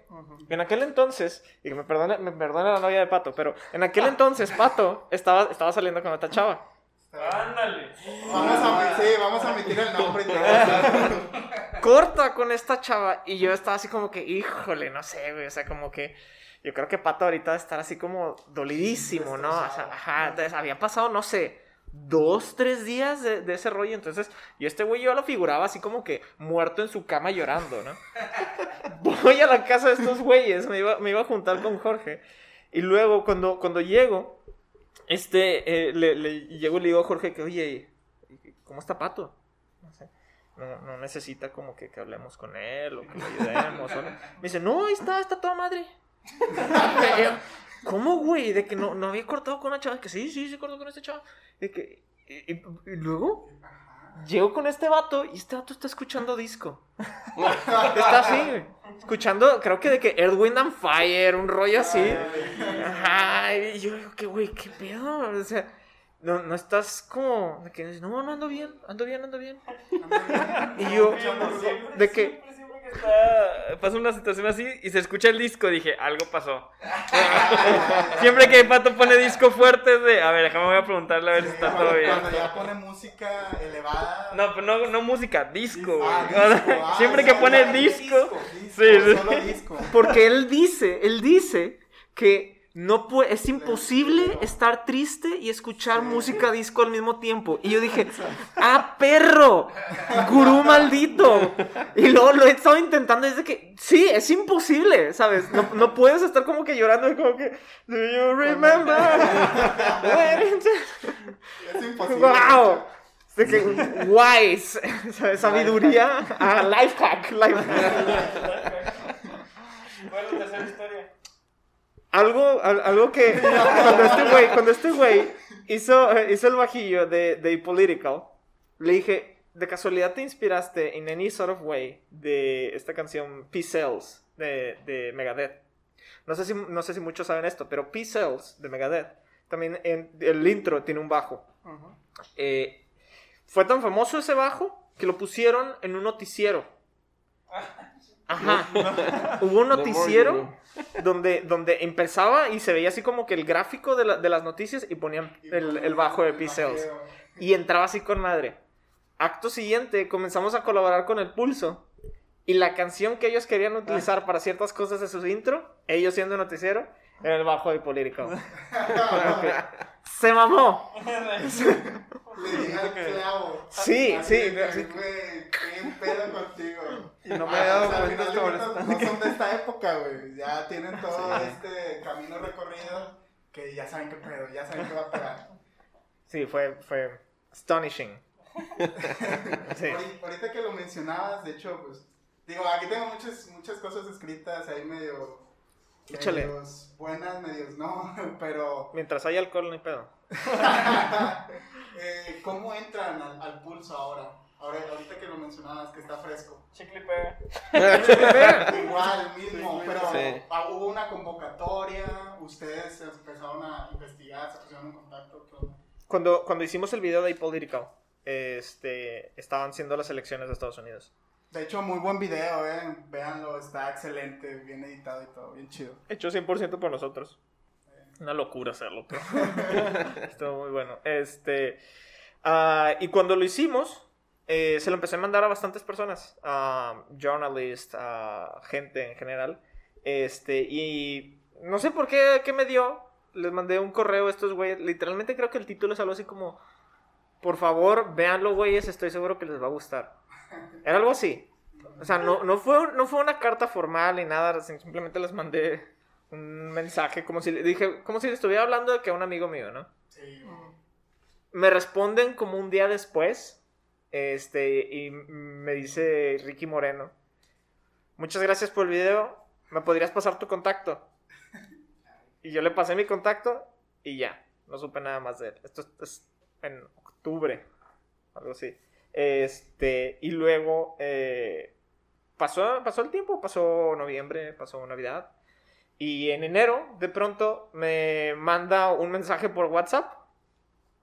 D: En aquel entonces, y que me perdone, me perdone la novia de Pato, pero en aquel entonces Pato estaba, estaba saliendo con otra chava.
G: Ándale.
A: Vamos a, sí, vamos a omitir el nombre y todo.
D: corta con esta chava y yo estaba así como que, híjole, no sé, güey, o sea, como que yo creo que Pato ahorita va a estar así como dolidísimo, ¿no? O sea, ajá, entonces había pasado, no sé, dos, tres días de, de ese rollo, entonces yo este güey yo lo figuraba así como que muerto en su cama llorando, ¿no? Voy a la casa de estos güeyes, me iba, me iba a juntar con Jorge y luego cuando, cuando llego, este, eh, le, le llego y le digo a Jorge que, oye, ¿cómo está Pato? No no, necesita como que, que hablemos con él o que lo ayudemos. Me dice, no, ahí está, está toda madre. Y yo, ¿Cómo, güey? De que no, no había cortado con una chava. Que sí, sí, sí, cortó con esta chava. De que, y, y- y luego llego con este vato y este vato está escuchando disco. está así, güey. Escuchando, creo que de que Earth, Wind and Fire, un rollo así. Ajá, y yo digo, que güey, qué pedo. O sea, no, no estás como, de que, no, no ando bien, ando bien, ando bien. Y yo, de que,
E: Pasa una situación así y se escucha el disco, dije, algo pasó. siempre que Pato pone disco fuerte es de, a ver, déjame voy a preguntarle a ver si está
A: Cuando,
E: todo bien.
A: cuando ya pone música elevada.
E: No, pero no, no música, disco.
A: Ah, disco, ah,
E: siempre que pone disco,
A: disco,
E: sí, sí.
A: Solo disco.
D: porque él dice, él dice que no puede, es imposible estar triste y escuchar música disco al mismo tiempo. Y yo dije, ¡ah, perro! ¡Gurú maldito! Y luego lo he estado intentando desde que, sí, es imposible, ¿sabes? No, no puedes estar como que llorando como que, ¿Do you remember?
A: Es imposible.
D: ¡Wow! De que, wise, ¿sabes? Sabiduría, ah, life hack, life hack.
G: ¿Cuál es la tercera historia?
D: Algo, al- algo que cuando este güey, cuando este güey hizo, hizo el bajillo de, de Political, le dije, de casualidad te inspiraste in any sort of way de esta canción P-Cells de, de Megadeth. No sé, si, no sé si muchos saben esto, pero P-Cells de Megadeth, también en el intro tiene un bajo. Eh, fue tan famoso ese bajo que lo pusieron en un noticiero. Ajá. Hubo un noticiero donde, donde empezaba y se veía así como que el gráfico de, la- de las noticias y ponían el, el bajo de P-Cells. Y entraba así con madre. Acto siguiente, comenzamos a colaborar con el pulso. Y la canción que ellos querían utilizar para ciertas cosas de su intro, ellos siendo noticiero, era el bajo de Political. Se mamó.
A: Le di al clavo.
D: Sí,
A: Así
D: sí,
A: qué pedo contigo.
B: Y no me he dado
A: o sea, al
B: cuenta
A: cuentas,
B: ahorita.
A: No son de esta época, güey. Ya tienen todo este camino recorrido que ya saben qué pedo, ya saben qué va a pegar.
D: Sí, fue, fue astonishing. Sí.
A: Ahori- Ahorita que lo mencionabas, de hecho, pues, digo, aquí tengo muchas, muchas cosas escritas ahí medio,
D: Échale.
A: Medios buenas, medios no, pero
D: Mientras hay alcohol, no hay pedo.
A: eh, ¿cómo entran al, al pulso ahora? Ahora, ahorita que lo mencionabas, que está fresco.
G: Chicle y pega.
A: Igual, mismo, pero
C: Sí.
A: ah, hubo una convocatoria, ustedes se empezaron a investigar, se pusieron en contacto. ¿qué onda?
D: Cuando, cuando hicimos el video de Apolitical, este, estaban siendo las elecciones de Estados Unidos.
A: De hecho, muy buen video, eh. Véanlo, está excelente, bien editado y todo, bien chido.
D: Hecho 100% por nosotros. Una locura hacerlo, pero estuvo muy bueno. Este, ah, y cuando lo hicimos, eh, se lo empecé a mandar a bastantes personas, a journalists, a gente en general. Este, y no sé por qué, qué me dio. Les mandé un correo a estos güeyes. Literalmente creo que el título es algo así como: Por favor, véanlo, güeyes, estoy seguro que les va a gustar. Era algo así. O sea, no, no, fue, no fue una carta formal ni nada, simplemente les mandé un mensaje como si le dije, como si le estuviera hablando de que a un amigo mío, ¿no?
A: Sí,
D: Me responden como un día después. Este, y me dice Ricky Moreno. Muchas gracias por el video. ¿Me podrías pasar tu contacto? Y yo le pasé mi contacto y ya. No supe nada más de él. Esto es- es en octubre. Algo así. Este, y luego eh, pasó, pasó el tiempo, pasó noviembre, pasó Navidad. Y en enero, de pronto, me manda un mensaje por WhatsApp.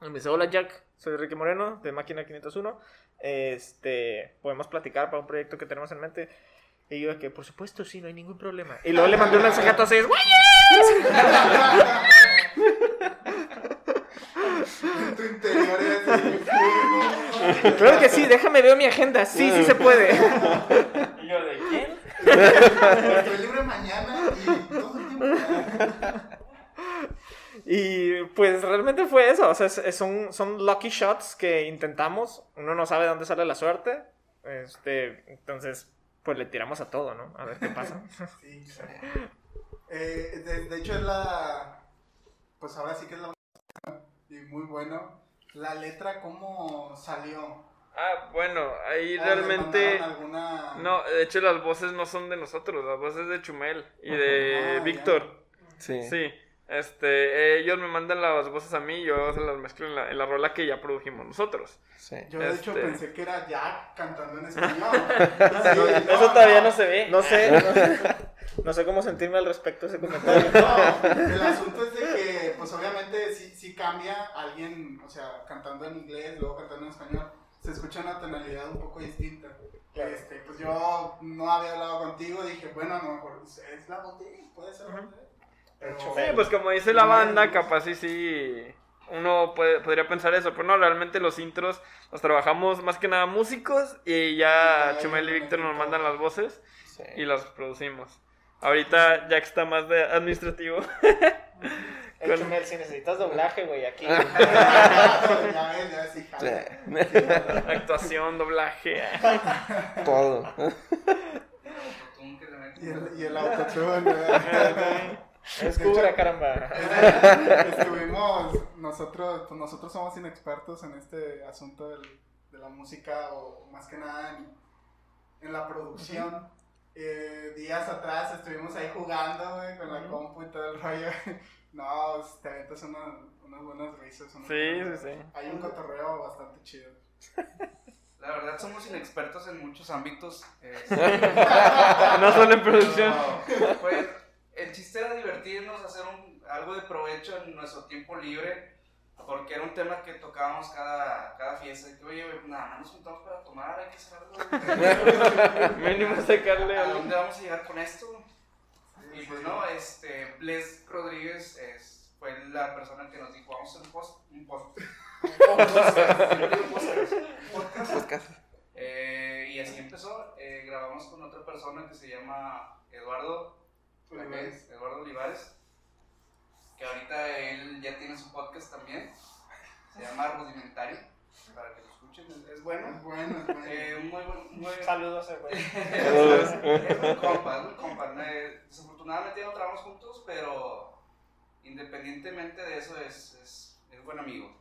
D: Me dice, hola Jack, soy Ricky Moreno, de Máquina 501. Este, podemos platicar para un proyecto que tenemos en mente. Y yo que, por supuesto, sí, no hay ningún problema. Y luego le mandé un mensaje a todos ellos,
A: En tu interior es
D: Claro que sí, déjame ver mi agenda. Sí, sí se puede.
G: Y yo, ¿de quién?
A: Estoy libre mañana y todo el tiempo.
D: Y pues realmente fue eso. O sea, es- es- son, son lucky shots que intentamos. Uno no sabe de dónde sale la suerte. Este, entonces, pues le tiramos a todo, ¿no? A ver qué pasa.
A: Sí, claro. Eh, de, de hecho es la... Pues ahora sí que es la... Y muy bueno. La letra, ¿cómo salió?
E: Ah, bueno, ahí
A: ¿O le
E: realmente...
A: alguna...
E: No, de hecho las voces no son de nosotros, las voces de Chumel y de
A: Ah,
E: Víctor.
C: Sí.
E: Sí, este, ellos me mandan las voces a mí y yo se las mezclo en la, en la rola que ya produjimos nosotros.
C: Sí.
A: Yo de hecho
E: Este-
A: pensé que era Jack cantando en español. Sí,
G: Eso todavía no se ve.
D: No sé, no, no sé cómo sentirme al respecto de ese comentario.
A: No, el asunto es de que, pues obviamente sí, sí cambia alguien, o sea, cantando en inglés, luego cantando en español, se escucha una tonalidad un poco distinta. Este, pues yo no había hablado contigo, dije, bueno, a lo mejor es la voz puede ser de él. Pero,
E: Sí, pues como dice la banda, capaz sí, sí, uno puede- podría pensar eso, pero no, realmente los intros los trabajamos más que nada músicos y ya Chumel y Víctor nos mandan las voces
C: Sí.
E: y las producimos. Ahorita Jack está más de administrativo.
D: El Chumel, si necesitas doblaje, güey, aquí.
A: ya ya.
E: Actuación, doblaje.
C: Todo.
F: Que.
A: Y el, y el autotune,
D: caramba.
A: Estuvimos, nosotros, pues nosotros somos inexpertos en este asunto del- de la música o más que nada en, en la producción. Eh, días atrás estuvimos ahí jugando, güey, con la compu y todo el rollo. No, te aventas unas, unas buenas risas.
E: Sí, sí, sí.
A: Hay un cotorreo bastante chido.
F: La verdad somos inexpertos en muchos ámbitos. eh,
E: No solo en producción.
F: pues, el chiste era divertirnos, hacer un- algo de provecho en nuestro tiempo libre, porque era un tema que tocábamos cada, cada fiesta. Que, Oye, nada, más nos juntamos para tomar, hay que hacer algo.
E: Mínimo sacarle
F: ¿A dónde vamos a llegar con esto? Y pues no, este, Bles Rodríguez es- fue la persona que nos dijo, vamos a hacer un post, un post. Un podcast, podcast. Podcast. Eh, y así empezó. Eh, grabamos con otra persona que se llama Eduardo
A: Olivares.
F: Eduardo Olivares. Que ahorita él ya tiene su podcast también. Se llama Rudimentario. Para que lo escuchen. Es, bueno.
A: Es bueno, es bueno.
F: Eh, muy buen. Muy,
G: Saludos, güey.
F: es muy compa, es muy compa. Eh, desafortunadamente ya no trabajamos juntos, pero independientemente de eso es, es, es buen amigo.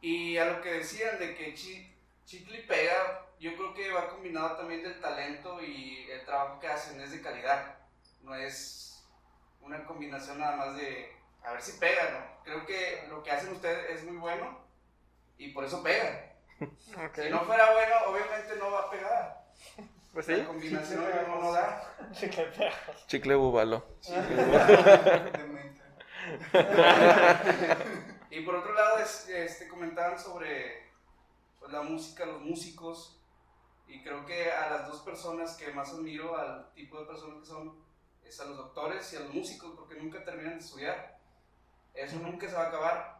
F: Y a lo que decían de que chi, chicle y pega, yo creo que va combinado también del talento y el trabajo que hacen es de calidad. No es una combinación nada más de a ver si pega, ¿no? Creo que lo que hacen ustedes es muy bueno y por eso pega.
E: Ok.
F: Si no fuera bueno, obviamente no va a pegar.
E: Pues
F: La
E: sí.
F: combinación no, no da.
C: Chicle búbalo.
F: Y por otro lado, es- este, comentaban sobre pues, la música, los músicos. Y creo que a las dos personas que más admiro, al tipo de personas que son, es a los doctores y a los músicos, porque nunca terminan de estudiar. Eso nunca se va a acabar.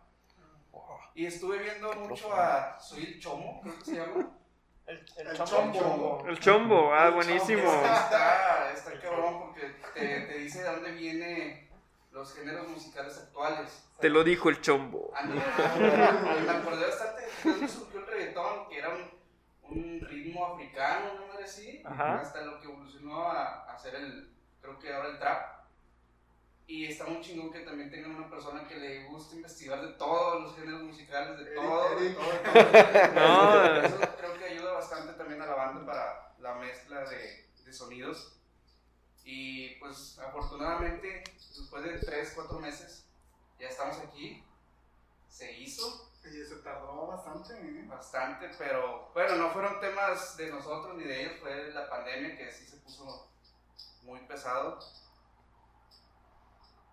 F: Y estuve viendo mucho a Soy el Chomo, creo que se llama.
D: El, el
A: El
D: chombo.
A: chombo.
E: El chombo, ah,
F: El
E: buenísimo.
F: Chomo, Está, está cabrón porque te, te dice de dónde vienen los géneros musicales actuales.
E: Te lo dijo el chombo.
F: A mí me- me acordé bastante cuando surgió el reggaetón, que era un, un ritmo africano, una madre así, hasta lo que evolucionó a, a hacer el, creo que ahora el trap. Y está muy chingón que también tengan una persona que le guste investigar de todos los géneros musicales, de todo, de
A: Eric.
F: todo, de todo.
E: No.
F: Eso creo que ayuda bastante también a la banda para la mezcla de, de sonidos. Y pues afortunadamente, después de 3, 4 meses, ya estamos aquí. Se hizo
A: Y se tardó bastante, ¿eh?
F: bastante, pero bueno, no fueron temas de nosotros ni de ellos, fue la pandemia que sí se puso muy pesado.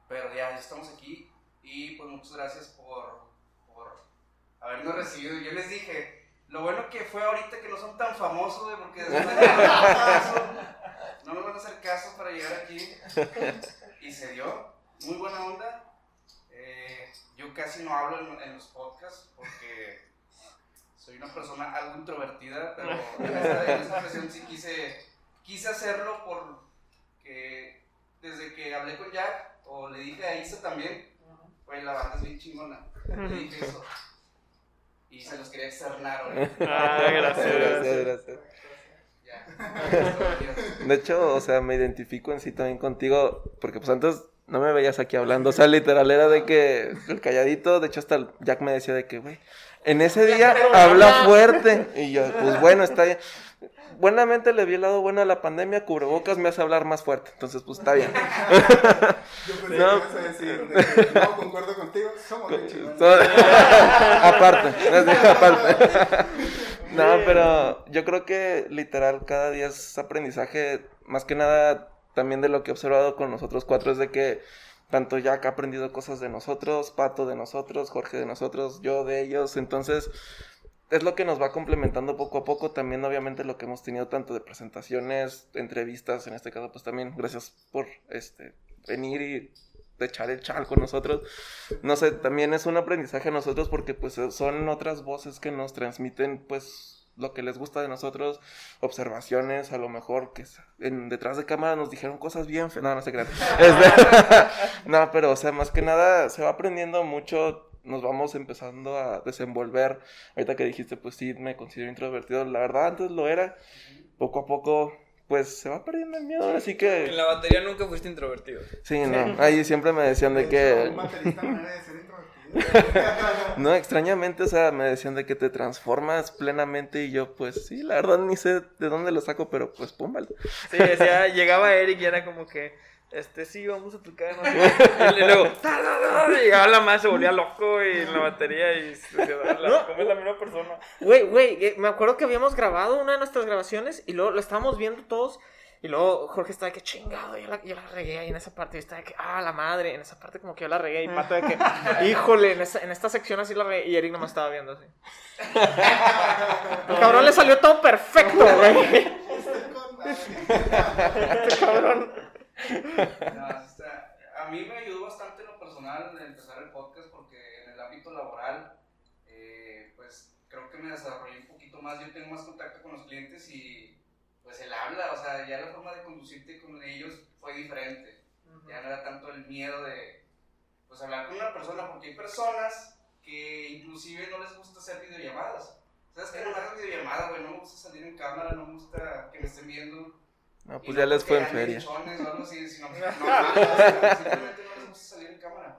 F: Pero ya, ya estamos aquí y pues muchas gracias por, por habernos recibido. Yo les dije, lo bueno que fue ahorita que no son tan famosos, güey, porque después de no nos van a hacer caso, para llegar aquí. Y se dio, muy buena onda. Eh, yo casi no hablo en, en los podcasts porque soy una persona algo introvertida, pero en esta, en esta ocasión sí quise, quise hacerlo porque desde que hablé con Jack, o le dije a Isa también, güey, la banda es bien chingona. Le dije eso. Y se los quería externar ahorita.
E: Ah, gracias.
C: Gracias, gracias.
F: Ya.
C: De hecho, o sea, me identifico en sí también contigo, porque pues antes no me veías aquí hablando, o sea, literal era de que el calladito, de hecho hasta el Jack me decía de que, güey, en ese día habla fuerte, y yo, pues bueno, está bien. Buenamente le vi el lado bueno a la pandemia, cubrebocas me hace hablar más fuerte, entonces pues está bien.
A: Yo pensé
C: No.
A: que ibas a decir de que no concuerdo contigo, somos
C: aparte, aparte. no, pero yo creo que literal cada día es aprendizaje, más que nada también de lo que he observado con nosotros cuatro es de que tanto Jack ha aprendido cosas de nosotros, Pato de nosotros, Jorge de nosotros, yo de ellos, entonces es lo que nos va complementando poco a poco, también obviamente lo que hemos tenido tanto de presentaciones, entrevistas, en este caso pues también gracias por este venir y echar el chal con nosotros no sé, también es un aprendizaje a nosotros porque pues son otras voces que nos transmiten pues lo que les gusta de nosotros, observaciones, a lo mejor que en, detrás de cámara nos dijeron cosas bien no, no se crean. Este, no, pero o sea, más que nada se va aprendiendo mucho, nos vamos empezando a desenvolver. Ahorita que dijiste, pues sí, me considero introvertido, la verdad antes lo era, poco a poco pues se va perdiendo el miedo, así
H: En
C: que
H: la batería nunca fuiste introvertido.
C: sí, no, ahí siempre me decían de
A: hecho,
C: que
A: no de ser
C: extrañamente, o sea, me decían de que te transformas plenamente y yo, pues sí, la verdad ni sé de dónde lo saco, pero pues púmbale.
E: Sí, decía, llegaba Eric y era como que, este, sí, vamos a tocar, no. Y luego, llegaba la madre, se volvía loco y en la batería y "La- ¿cómo es la misma persona?
D: Güey, güey, eh, me acuerdo que habíamos grabado una de nuestras grabaciones y luego lo estábamos viendo todos. Y luego Jorge estaba de que chingado, yo la, yo la regué ahí en esa parte. Y estaba de que, ah, la madre, en esa parte como que yo la regué. Y Pato de que, híjole, en esta, en esta sección así la regué. Y Eric nomás estaba viendo así. El cabrón le salió todo perfecto, güey. Este cabrón.
F: No, A mí me ayudó bastante en lo personal de empezar el podcast porque en el ámbito laboral, eh, pues creo que me desarrollé un poquito más. Yo tengo más contacto con los clientes y pues el habla, o sea, ya la forma de conducirte con ellos fue diferente. Ya no era tanto el miedo de pues hablar con una persona, porque hay personas que inclusive no les gusta hacer videollamadas. ¿Sabes qué? No me hagas videollamada, güey, no me gusta salir en cámara, no me gusta que me estén viendo.
C: No,
F: Y
C: pues
F: no
C: ya les fue en feria.
F: chones o algo así, sino no, no, simplemente no les gusta salir en cámara.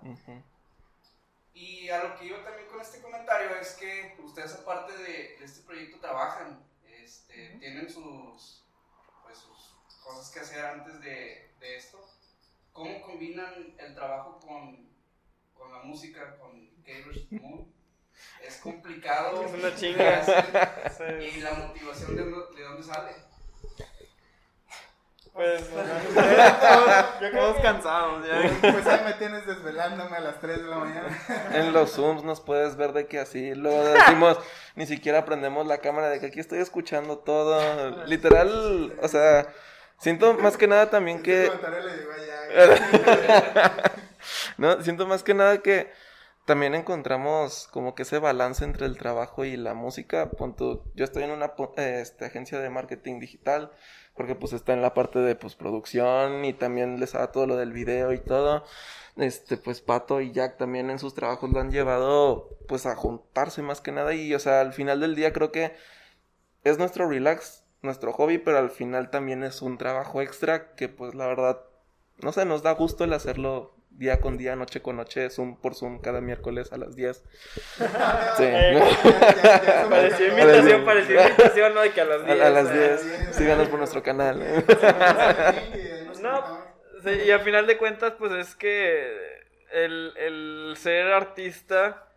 F: Y a lo que iba también con este comentario es que ustedes aparte de, de este proyecto trabajan, este, tienen sus, pues, sus cosas que hacer antes de, de esto. ¿cómo combinan el trabajo con, con la música, con Gabriel's Moon? Es complicado.
E: Es una chinga.
F: Y la motivación de, de dónde sale.
B: Pues, todos, todos cansados. Ya.
A: Pues ahí me tienes desvelándome a las 3 de la mañana.
C: En los Zooms nos puedes ver de que así, luego decimos, ni siquiera prendemos la cámara de que aquí estoy escuchando todo. Literal, o sea, siento más que nada también que... No, siento más que nada que también encontramos como que ese balance entre el trabajo y la música. Yo estoy en una eh, este, agencia de marketing digital, porque pues está en la parte de postproducción y también les da todo lo del video y todo. Este, pues Pato y Jack también en sus trabajos lo han llevado pues a juntarse más que nada y o sea, al final del día creo que es nuestro relax, nuestro hobby, pero al final también es un trabajo extra que pues la verdad, no sé, nos da gusto el hacerlo día con día, noche con noche, Zoom por Zoom cada miércoles a las 10. Sí.
E: Pareció invitación, pareció invitación, ¿no? De que a las 10.
C: A, a las
E: eh,
C: 10. Síganos por nuestro canal.
E: No, sí, y a final de cuentas, pues es que el, el ser artista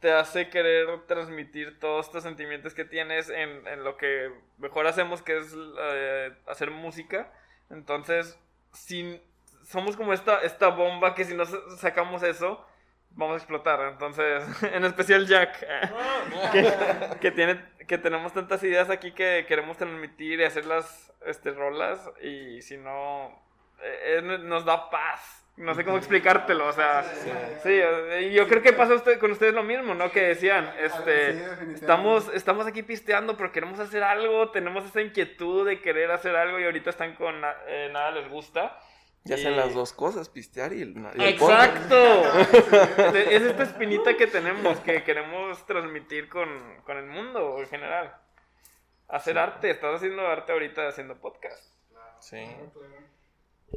E: te hace querer transmitir todos estos sentimientos que tienes en, en lo que mejor hacemos, que es eh, hacer música. Entonces, si somos como esta, esta bomba que si no sa- sacamos eso, vamos a explotar. Entonces, en especial Jack, que, que tiene, que tenemos tantas ideas aquí que queremos transmitir y hacer las este, rolas y si no, eh, eh, nos da paz. No sé cómo explicártelo, o sea, sí, eh, yo creo que pasa usted, con ustedes lo mismo, ¿no? Que decían, este, estamos, estamos aquí pisteando, pero queremos hacer algo, tenemos esa inquietud de querer hacer algo y ahorita están con na- eh, nada les gusta.
C: Ya hacen
E: Y-
C: las dos cosas, pistear y el, y el podcast.
E: Exacto. es esta espinita que tenemos que queremos transmitir con, con el mundo en general. Hacer arte, estás haciendo arte ahorita haciendo podcast.
C: Sí.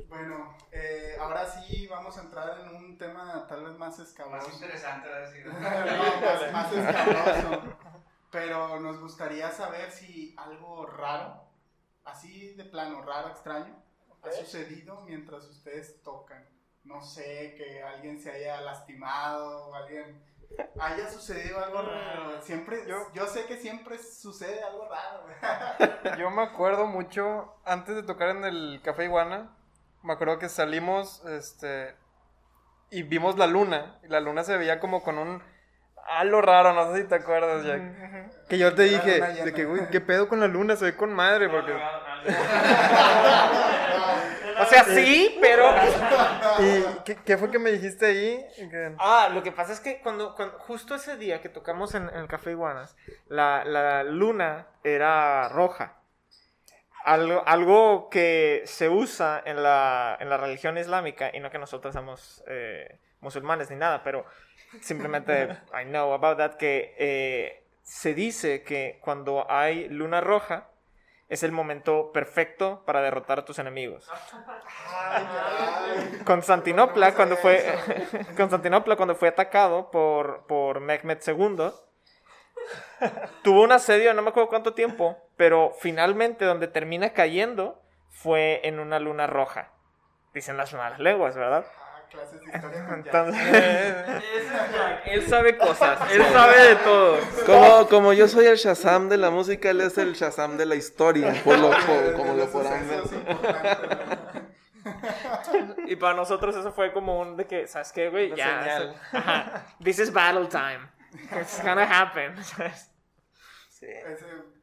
A: Bueno, eh, ahora sí vamos a entrar en un tema tal vez más
F: Más
A: escabroso.
F: interesante, ¿verdad? Sí.
A: No, más, más escabroso. Pero nos gustaría saber si algo raro, así de plano, raro, extraño, ha sucedido mientras ustedes tocan. No sé, que alguien se haya lastimado, o alguien haya sucedido algo raro. Siempre, yo,
B: Yo-
A: sé que siempre sucede algo raro.
B: Yo me acuerdo mucho, antes de tocar en el Café Iguana, me acuerdo que salimos, este, y vimos la luna, y la luna se veía como con un halo raro, no sé si te acuerdas, Jack. Que yo te
A: La
B: dije, de que, güey, ¿qué pedo con la luna? Se ve con madre, porque...
D: O sea, sí, pero...
B: ¿Y qué, qué fue que me dijiste ahí?
D: Ah, lo que pasa es que cuando, cuando- justo ese día que tocamos en, en el Café Iguanas, la, la luna era roja. Algo, algo que se usa en la, en la religión islámica, y no que nosotros somos eh, musulmanes ni nada, pero simplemente I know about that, que eh, se dice que cuando hay luna roja es el momento perfecto para derrotar a tus enemigos. Constantinopla cuando fue Constantinopla cuando fue atacado por por Mehmed II tuvo un asedio no me acuerdo cuánto tiempo pero finalmente donde termina cayendo fue en una luna roja. Dicen las malas lenguas verdad
A: clases de historia con Jack.
D: entonces
E: Él sabe cosas, él sabe de todo.
C: Como, como yo soy el Shazam de la música, él es el Shazam de la historia, por lo, por- como lo podrán ver.
D: y para nosotros eso fue como un de que sabes qué güey ya ajá, this is battle time. It's gonna happen ¿sabes?
A: Ese,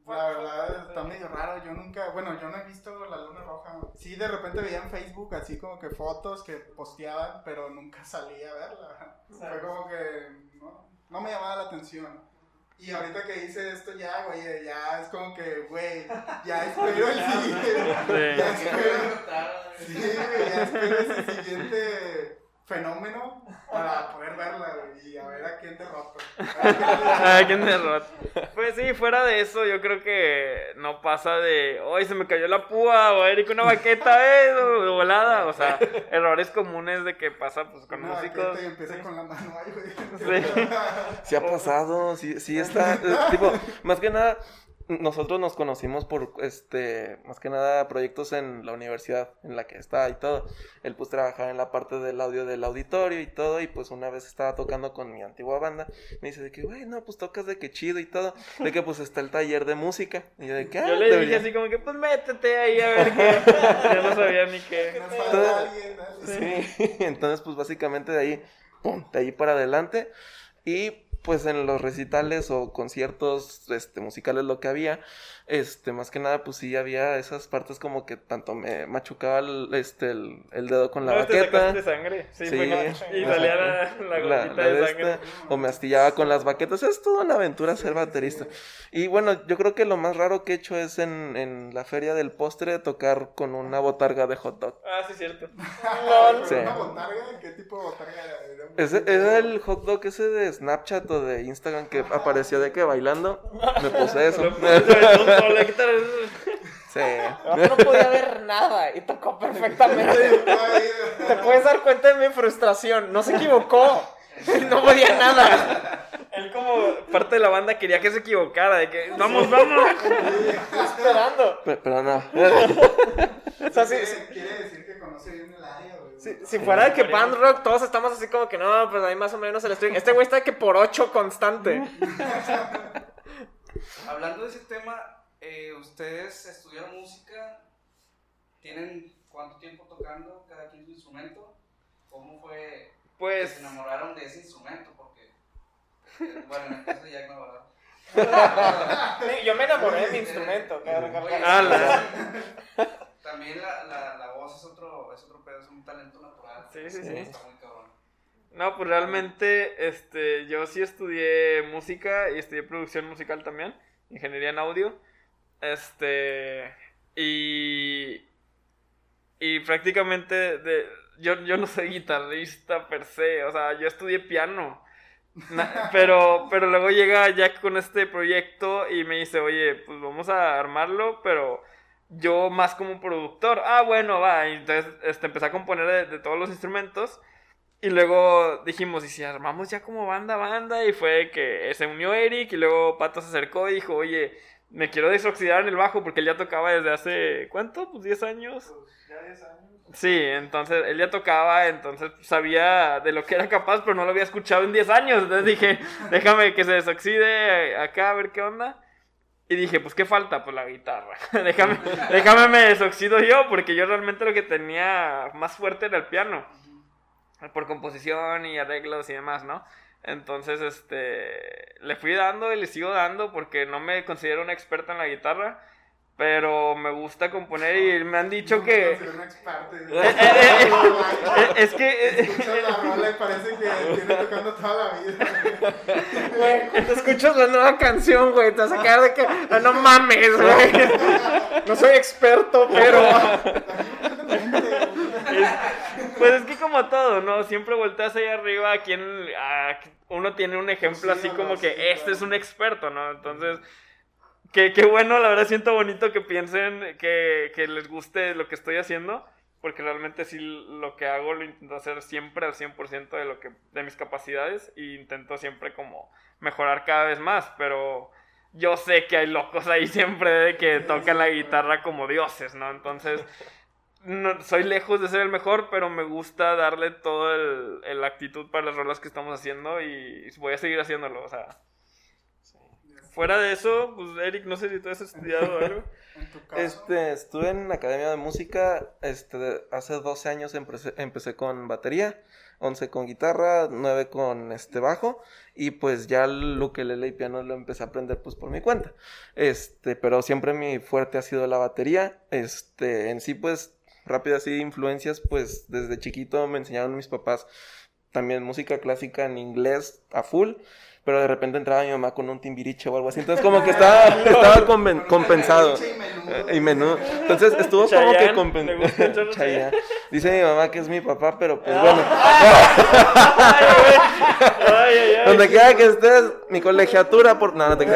A: la verdad está medio raro. Yo nunca, bueno, yo no he visto la luna roja. Sí, de repente veía en Facebook así como que fotos que posteaban, pero nunca salí a verla. Fue como que no, no me llamaba la atención. Y ahorita que hice esto ya, güey, ya es como que, güey, ya espero el siguiente. Ya espero, sí, güey, ya espero ese siguiente fenómeno para poder verla, y a ver a quién derroto. A ver quién
E: derrota. Pues sí, fuera de eso, yo creo que no pasa de, hoy se me cayó la púa, o Eric una baqueta, eh, de volada. O sea, errores comunes de que pasa pues con
A: Una
E: músicos.
A: y empieza con la mano ahí, güey.
E: Sí.
C: Sí ha pasado, sí, sí está, tipo, más que nada, nosotros nos conocimos por, este, más que nada, proyectos en la universidad en la que estaba y todo. Él pues trabajaba en la parte del audio del auditorio y todo, y pues una vez estaba tocando con mi antigua banda, me dice de que, güey, no, pues tocas de que chido y todo, de que pues está el taller de música. Y yo de que, ah,
E: Yo le dije
C: debería-
E: así como que, pues métete ahí a ver qué. Yo no sabía ni qué.
A: Alguien.
C: Sí, entonces pues básicamente de ahí, pum, de ahí para adelante. Y pues en los recitales o conciertos este, musicales lo que había, este, más que nada pues sí había esas partes como que tanto me machucaba el, este, el, el dedo con la
E: No, te
C: baqueta.
E: sacaste sangre. Sí,
C: Sí.
E: fue como- y salía la, la
C: la-
E: gotita
C: la
E: de
C: de
E: sangre.
C: esta, o me astillaba con las baquetas. Es toda una aventura ser baterista. Y bueno, yo creo que lo más raro que he hecho es en, en la feria del postre tocar con una botarga de hot dog.
E: Ah, sí, cierto.
A: ¿Pero
C: Sí.
A: ¿Una botarga? ¿Qué tipo de botarga era? ¿Era un-
C: Ese, era el hot dog ese de Snapchat o de Instagram que aparecía de que bailando. Me puse eso. Sí.
D: No, no podía ver nada y tocó perfectamente. Te puedes dar cuenta de mi frustración. No se equivocó. No podía nada.
E: Él como parte de la banda quería que se equivocara, de que vamos, vamos.
D: Esperando.
C: Pero, pero no.
D: O sea, si,
A: Quiere decir que conoce bien el área, güey.
D: si- si fuera de que band rock, todos estamos así como que no, pues ahí más o menos el estoy. Este güey está de que por ocho constante.
F: Hablando de ese tema, eh, ¿ustedes estudiaron música? ¿Tienen cuánto tiempo tocando cada quien su instrumento? ¿Cómo fue que
E: Pues,
F: se enamoraron de ese instrumento? Porque, eh, bueno, en el caso de Jack no, ¿verdad?
D: Yo me enamoré de mi instrumento,
E: la-
F: También la, la, la voz es otro, es otro pedo, es un talento natural.
E: Sí, sí, sí.
F: Está muy cabrón.
E: no, pues realmente, este, yo sí estudié música y estudié producción musical también, ingeniería en audio. Este, y, y prácticamente, de, yo, yo no soy guitarrista per se, o sea, yo estudié piano. Na- pero, pero luego llega Jack con este proyecto y me dice, oye, pues vamos a armarlo, pero yo más como productor. Ah, bueno, va. Y entonces este, empecé a componer de, de todos los instrumentos. Y luego dijimos, ¿y si armamos ya como banda, banda? Y fue que se unió Eric y luego Pato se acercó y dijo, oye, me quiero desoxidar en el bajo porque él ya tocaba desde hace, ¿cuánto? Pues 10 años.
A: Ya 10 años.
E: Sí, entonces él ya tocaba, entonces sabía de lo que era capaz, pero no lo había escuchado en 10 años. Entonces dije, déjame que se desoxide acá a ver qué onda. Y dije, pues qué falta, pues la guitarra. déjame, déjame me desoxido yo, porque yo realmente lo que tenía más fuerte era el piano. Por composición y arreglos y demás, ¿no? Entonces, este, le fui dando y le sigo dando porque no me considero un experto en la guitarra, pero me gusta componer y me han dicho que... Eh, es que...
A: Escuchas la rola y parece que tiene tocando toda la vida.
D: Güey, te escuchas la nueva canción, güey. Te vas a quedar de que. "Ah, No mames, güey. No soy experto, pero.
E: Pues es que como todo, ¿no? Siempre volteas ahí arriba a quien... a- uno tiene un ejemplo
A: Sí,
E: así
A: no,
E: como
A: sí,
E: que este es un experto, ¿no? Entonces... Qué, qué bueno, la verdad siento bonito que piensen que, que les guste lo que estoy haciendo, porque realmente sí lo que hago lo intento hacer siempre al 100% de, lo que, de mis capacidades e intento siempre como mejorar cada vez más, pero yo sé que hay locos ahí siempre de que tocan la guitarra como dioses, ¿no? Entonces, no, soy lejos de ser el mejor, pero me gusta darle todo el, el actitud para las rolas que estamos haciendo y voy a seguir haciéndolo, o sea... Fuera de eso, pues Eric, no sé si tú has estudiado algo.
A: En tu caso.
C: Este, estuve en la Academia de Música, este, hace 12 años empecé, empecé con batería, 11 con guitarra, 9 con este bajo, y pues ya lo que y piano lo empecé a aprender pues por mi cuenta. Este, pero siempre mi fuerte ha sido la batería, este, en sí pues, rápido así influencias, pues desde chiquito me enseñaron mis papás también música clásica en inglés a full. Pero de repente entraba mi mamá con un timbiriche o algo así. Entonces como que estaba, estaba compensado.
A: Y
C: menú. Entonces estuvo como que
E: Chayanne, ¿le
C: compensado. Dice mi mamá que es mi papá, pero pues
E: Ah.
C: bueno.
E: Ay, ay, ay.
C: Donde quiera que estés, mi colegiatura por. No, no te
A: es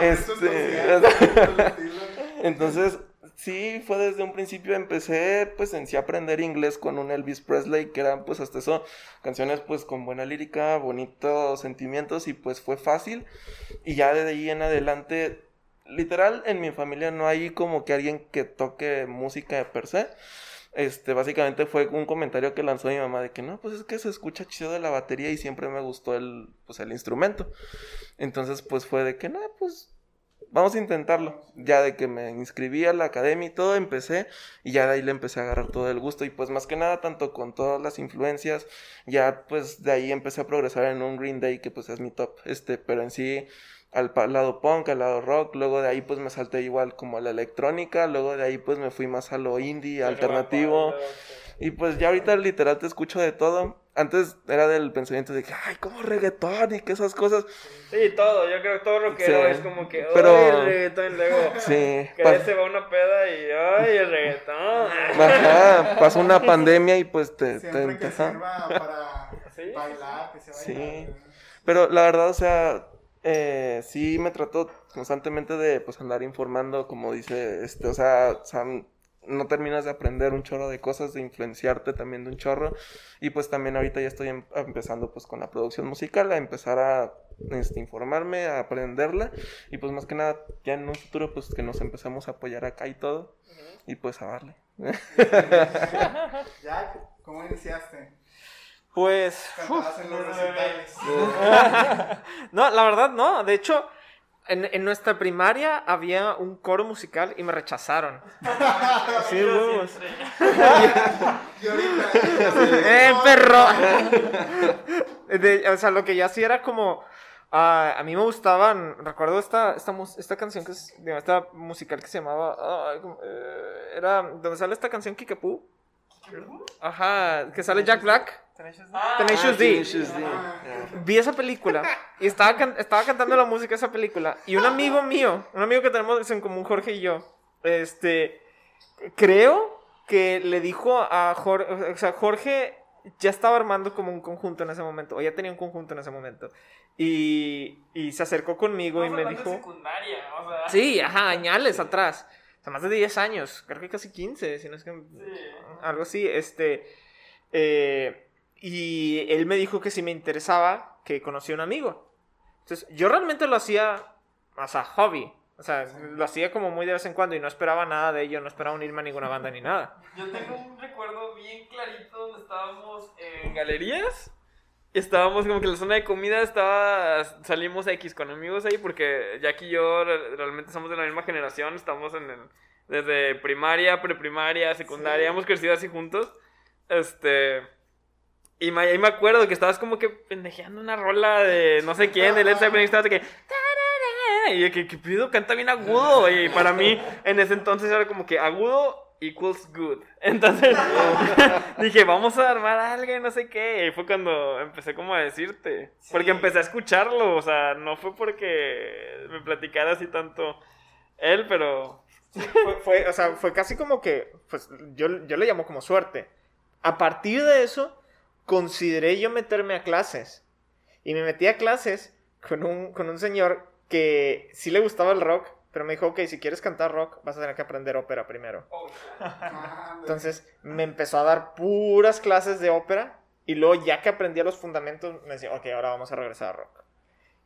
C: Este. Entonces, sí, fue desde un principio empecé pues en sí aprender inglés con un Elvis Presley, que eran pues hasta eso canciones pues con buena lírica, bonitos sentimientos y pues fue fácil. Y ya de ahí en adelante, literal en mi familia no hay como que alguien que toque música per se. Este, básicamente fue un comentario que lanzó mi mamá de que no, pues es que se escucha chido de la batería y siempre me gustó el, pues el instrumento. Entonces, pues fue de que no, pues vamos a intentarlo. Ya de que me inscribí a la academia y todo, empecé y ya de ahí le empecé a agarrar todo el gusto y pues más que nada tanto con todas las influencias, ya pues de ahí empecé a progresar en un Green Day que pues es mi top, este, pero en sí al lado punk, al lado rock, luego de ahí pues me salté igual como a la electrónica, luego de ahí pues me fui más a lo indie, alternativo. Y pues ya ahorita literal te escucho de todo. Antes era del pensamiento de que, ay, como reggaetón y que esas cosas.
E: Sí, todo. Yo creo que todo rockero
C: Sí.
E: es como que,
C: Pero-
E: ay, el reggaetón. Y luego,
C: Sí.
E: que
C: pas-
E: se va una peda y, ay, el reggaetón.
C: Ajá, pasó una pandemia y pues te... te-
A: Siempre que
C: ajá.
A: sirva para
E: Sí.
A: bailar, que se
C: Sí. Pero la verdad, o sea, eh, sí me trato constantemente de pues andar informando, como dice, este, o sea, o sea, no terminas de aprender un chorro de cosas, de influenciarte también de un chorro. Y pues también ahorita ya estoy em- empezando pues con la producción musical, a empezar a este, informarme, a aprenderla. Y pues más que nada, ya en un futuro pues que nos empecemos a apoyar acá y todo. Y pues a darle.
A: Jack, ¿cómo iniciaste?
D: Pues.
A: Cantabas en los recitales.
D: No, la verdad no. De hecho, en, en nuestra primaria había un coro musical y me rechazaron. Sí, huevos. ¡Eh, perro! De- o sea, lo que yo hacía era como. ah, a mí me gustaban. Recuerdo esta, esta, mus- esta canción que es. digo, esta musical que se llamaba. Eh, era. donde sale esta canción Kikapoo. Ajá, que sale Jack Black. Tenacious D. Vi esa película y estaba, can- estaba cantando la música de esa película. Y un amigo mío, un amigo que tenemos en común, Jorge y yo, este, creo que le dijo a Jorge, o sea, Jorge ya estaba armando como un conjunto en ese momento, o ya tenía un conjunto en ese momento. Y, y se acercó conmigo y me dijo...
G: secundaria, o sea.
D: Sí, ajá, añales atrás. O sea, más de 10 años, creo que casi 15, si no es que... Algo así, este... eh, y él me dijo que si me interesaba, que conocía un amigo. Entonces, yo realmente lo hacía, o sea, hobby. O sea, lo hacía como muy de vez en cuando y no esperaba nada de ello, no esperaba unirme a ninguna banda ni nada.
E: Yo tengo un recuerdo bien clarito donde estábamos en galerías. Estábamos como que en la zona de comida estaba. Salimos X con amigos ahí porque Jack y yo re- realmente somos de la misma generación. Estamos en el. Desde primaria, preprimaria, secundaria. Hemos crecido así juntos. Este. Y me, ahí me acuerdo que estabas como que pendejeando una rola de no sé quién, de Led Zeppelin. y Estabas que. Y yo, que, que pido canta bien agudo. Y para mí, en ese entonces era como que agudo equals good. Entonces dije, vamos a armar algo y no sé qué. Y fue cuando empecé como a decirte. Porque empecé a escucharlo. O sea, no fue porque me platicara así tanto él, pero.
D: Fue, fue- o sea, fue casi como que, pues yo, yo le llamo como suerte. A partir de eso, consideré yo meterme a clases. Y me metí a clases con un, con un señor que sí le gustaba el rock, pero me dijo, ok, si quieres cantar rock, vas a tener que aprender ópera primero.
A: Ah,
D: Entonces me empezó a dar puras clases de ópera y luego ya que aprendía los fundamentos me decía, ok, ahora vamos a regresar a rock.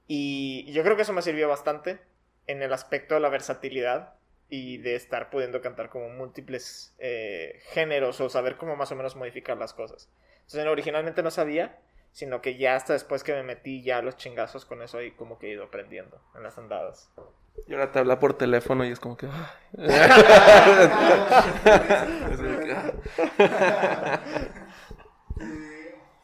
D: Y yo creo que eso me sirvió bastante en el aspecto de la versatilidad y de estar pudiendo cantar como múltiples eh, géneros o saber cómo más o menos modificar las cosas. Entonces originalmente no sabía, sino que ya hasta después que me metí ya a los chingazos con eso y como que he ido aprendiendo en las andadas.
C: Y ahora te habla por teléfono y es como que... ah.
A: Y,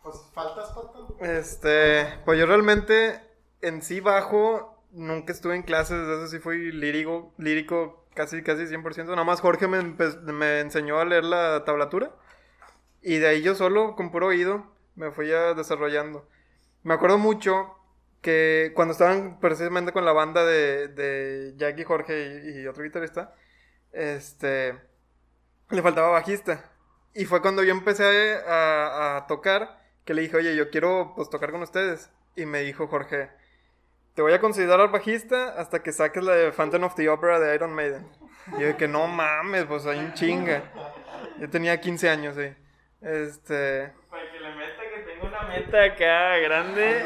A: pues, ¿faltas, Pato?
B: Este, pues yo realmente en sí bajo, nunca estuve en clases, eso sí fui lírico, lírico casi, casi 100%. Nada más Jorge me, me enseñó a leer la tablatura y de ahí yo solo, con puro oído, me fui ya desarrollando. Me acuerdo mucho que cuando estaban precisamente con la banda de, de Jack y Jorge y, y otro guitarrista, este, le faltaba bajista. Y fue cuando yo empecé a, a tocar que le dije, oye, yo quiero pues tocar con ustedes. Y me dijo Jorge, te voy a considerar bajista hasta que saques la de Phantom of the Opera de Iron Maiden. Y yo que no mames, pues hay un chinga. Yo tenía 15 años, sí. Este.
E: Para que le meta que tengo una meta acá grande.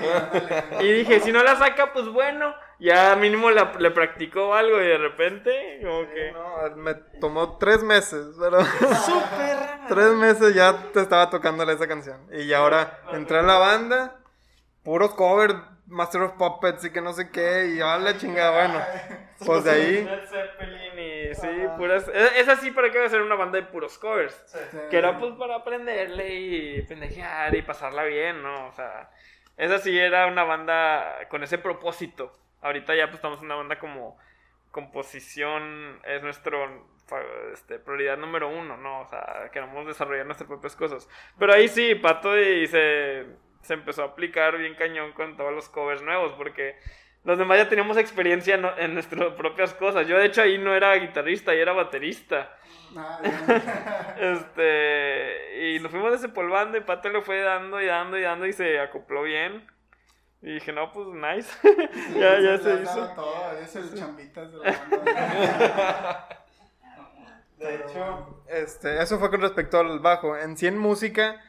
E: y dije, si no la saca, pues bueno. Ya mínimo la- le practicó algo y de repente, como que.
B: No, me tomó tres meses, pero. tres meses ya te estaba tocándole esa canción. Y ahora entré a la banda, puros covers, Master of Puppets y que no sé qué, y ya la chingada, bueno. Pues de ahí.
E: Sí, puras. Es, así para que va a ser una banda de puros covers. Que era pues para aprenderle y pendejear y pasarla bien, ¿no? O sea, esa sí era una banda con ese propósito. Ahorita ya pues estamos en una banda como composición es nuestro este, prioridad número uno, ¿no? O sea, queremos desarrollar nuestras propias cosas. Pero ahí sí, Pato y se, se empezó a aplicar bien cañón con todos los covers nuevos porque los demás ya teníamos experiencia en nuestras propias cosas. Yo de hecho ahí no era guitarrista, ahí era baterista.
A: Ah.
E: Este, y nos fuimos desempolvando y Pato le fue dando y dando y dando y se acopló bien. Y dije, no, pues nice. ya, ya se hizo.
A: todo, es el chambitas de la banda.
B: De hecho, este, eso fue con respecto al bajo. En sí en música,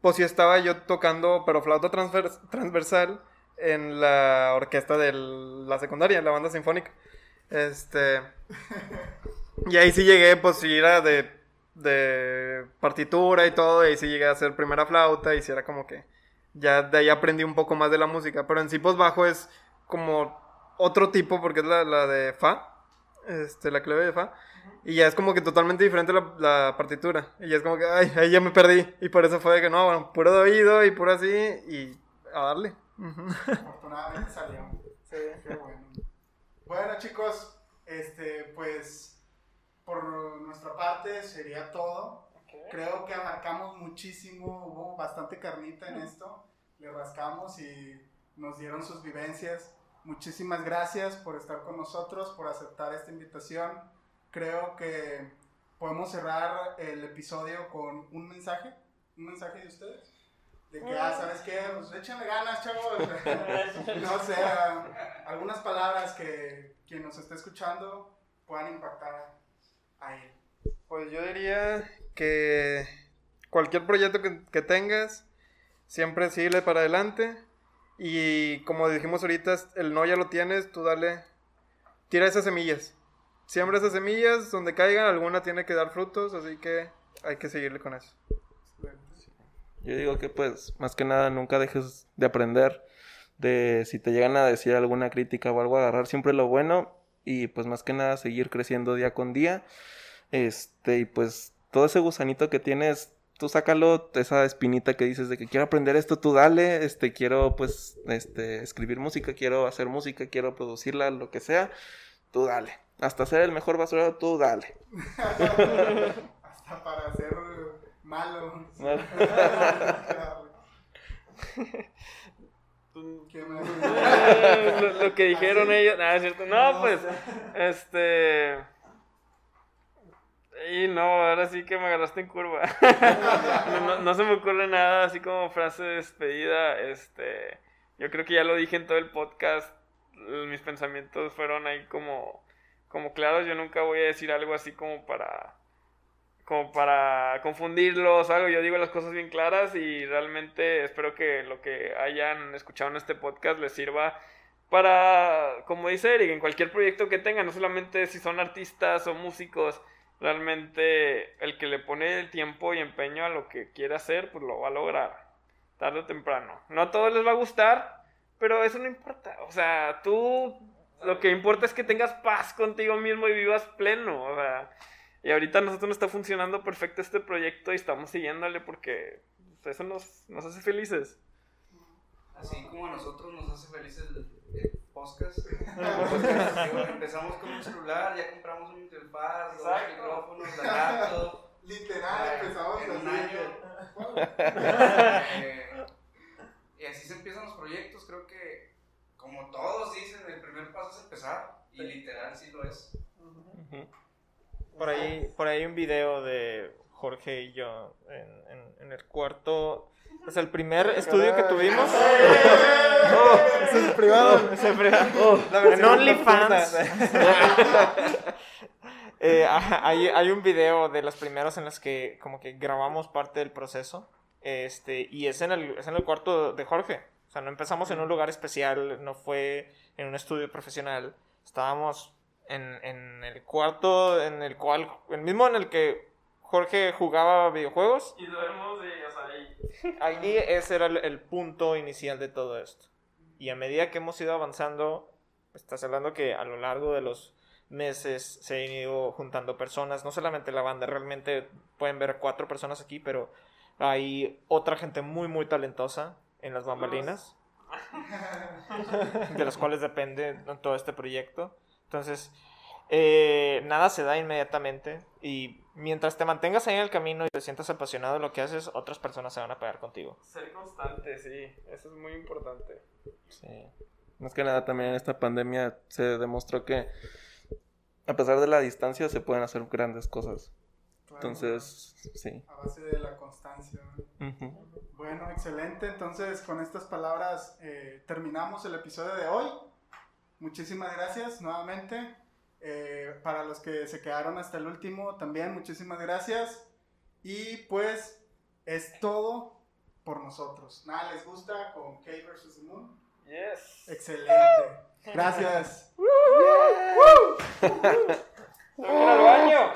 B: pues sí estaba yo tocando, pero flauta transvers- transversal en la orquesta de la secundaria, la banda sinfónica. Este. Y ahí sí llegué, pues sí era de, de partitura y todo, y ahí sí llegué a hacer primera flauta, y sí era como que. Ya de ahí aprendí un poco más de la música. Pero en sí, pues bajo es como otro tipo, porque es la, la de Fa, este, la clave de Fa. Y ya es como que totalmente diferente la, la partitura. Y ya es como que, ay, ahí ya me perdí. Y por eso fue de que no, bueno, puro de oído y puro así. Y a darle.
A: Afortunadamente salió. Sí, qué bueno. Bueno, chicos, este, pues por nuestra parte sería todo. Creo que abarcamos muchísimo, hubo bastante carnita en esto. Le rascamos y nos dieron sus vivencias. Muchísimas gracias por estar con nosotros, por aceptar esta invitación. Creo que podemos cerrar el episodio con un mensaje, un mensaje de ustedes. De que, ah, ¿sabes qué? Pues échenle ganas, chavos. no sé, algunas palabras que quien nos esté escuchando puedan impactar a él.
B: Pues yo diría que cualquier proyecto que, que tengas, siempre sigue para adelante. Y como dijimos ahorita, el no ya lo tienes, tú dale, tira esas semillas. Siembra esas semillas, donde caigan, alguna tiene que dar frutos, así que hay que seguirle con eso.
C: Yo digo que pues más que nada nunca dejes de aprender, de si te llegan a decir alguna crítica o algo, agarrar siempre lo bueno y pues más que nada seguir creciendo día con día. Este, y pues todo ese gusanito que tienes, tú sácalo, esa espinita que dices de que quiero aprender esto, tú dale, este, quiero pues, este, escribir música, quiero hacer música, quiero producirla, lo que sea, tú dale. Hasta ser el mejor basurero, tú dale.
A: Hasta para ser malo. ¿Qué más?
E: Lo, lo que dijeron ellos. Nada, es cierto. No, pues. Este. Y no, ahora sí que me agarraste en curva. no, no- no se me ocurre nada así como frase de despedida. Este. Yo creo que ya lo dije en todo el podcast. Mis pensamientos fueron ahí como. Como claros. Yo nunca voy a decir algo así como para como para confundirlos o algo. Yo digo las cosas bien claras y realmente espero que lo que hayan escuchado en este podcast les sirva para, como dice Eric, en cualquier proyecto que tengan, no solamente si son artistas o músicos, realmente el que le pone el tiempo y empeño a lo que quiere hacer, pues lo va a lograr, tarde o temprano. No a todos les va a gustar, pero eso no importa. O sea, tú, lo que importa es que tengas paz contigo mismo y vivas pleno, o sea... Y ahorita a nosotros nos está funcionando perfecto este proyecto y estamos siguiéndole porque pues, eso nos, nos hace felices.
F: Así como a nosotros nos hace felices el, podcast. Empezamos con un celular, ya compramos un interfaz, dos micrófonos, la laptop.
A: Literal, empezamos
F: en un año. Eh, y así se empiezan los proyectos. Creo que, como todos dicen, el primer paso es empezar. Y literal, sí lo es.
D: Por ahí, por ahí hay un video de Jorge y yo en, en- en el cuarto. Es el primer estudio que tuvimos.
B: Ese es privado.
D: Ese privado.
B: Oh,
D: En OnlyFans. Eh, hay, hay un video de los primeros en los que como que grabamos parte del proceso. Este, y es en el, es en el cuarto de Jorge. O sea, no empezamos en un lugar especial, no fue en un estudio profesional. Estábamos en, en el cuarto en el cual, el mismo en el que Jorge jugaba videojuegos.
E: Y duermos de ahí.
D: Ahí ese era el, el punto inicial de todo esto. Y a medida que hemos ido avanzando, estás hablando que a lo largo de los meses se han ido juntando personas, no solamente la banda, realmente pueden ver cuatro personas aquí, pero hay otra gente muy, muy talentosa en las bambalinas, de las cuales depende todo este proyecto. Entonces, eh, nada se da inmediatamente y mientras te mantengas ahí en el camino y te sientas apasionado de lo que haces, otras personas se van a pegar contigo.
E: Ser constante, sí. Eso es muy importante.
C: Sí. Más que nada también en esta pandemia se demostró que a pesar de la distancia se pueden hacer grandes cosas. Entonces, sí.
A: A base de la constancia. Bueno, excelente. Entonces, con estas palabras eh, terminamos el episodio de hoy. Muchísimas gracias nuevamente. Eh, para los que se quedaron hasta el último, también muchísimas gracias. Y pues es todo por nosotros. Nada, ¿les gusta con K vs. The Moon?
E: Yes.
A: Excelente. Gracias.
E: ¡Tengo que ir al baño!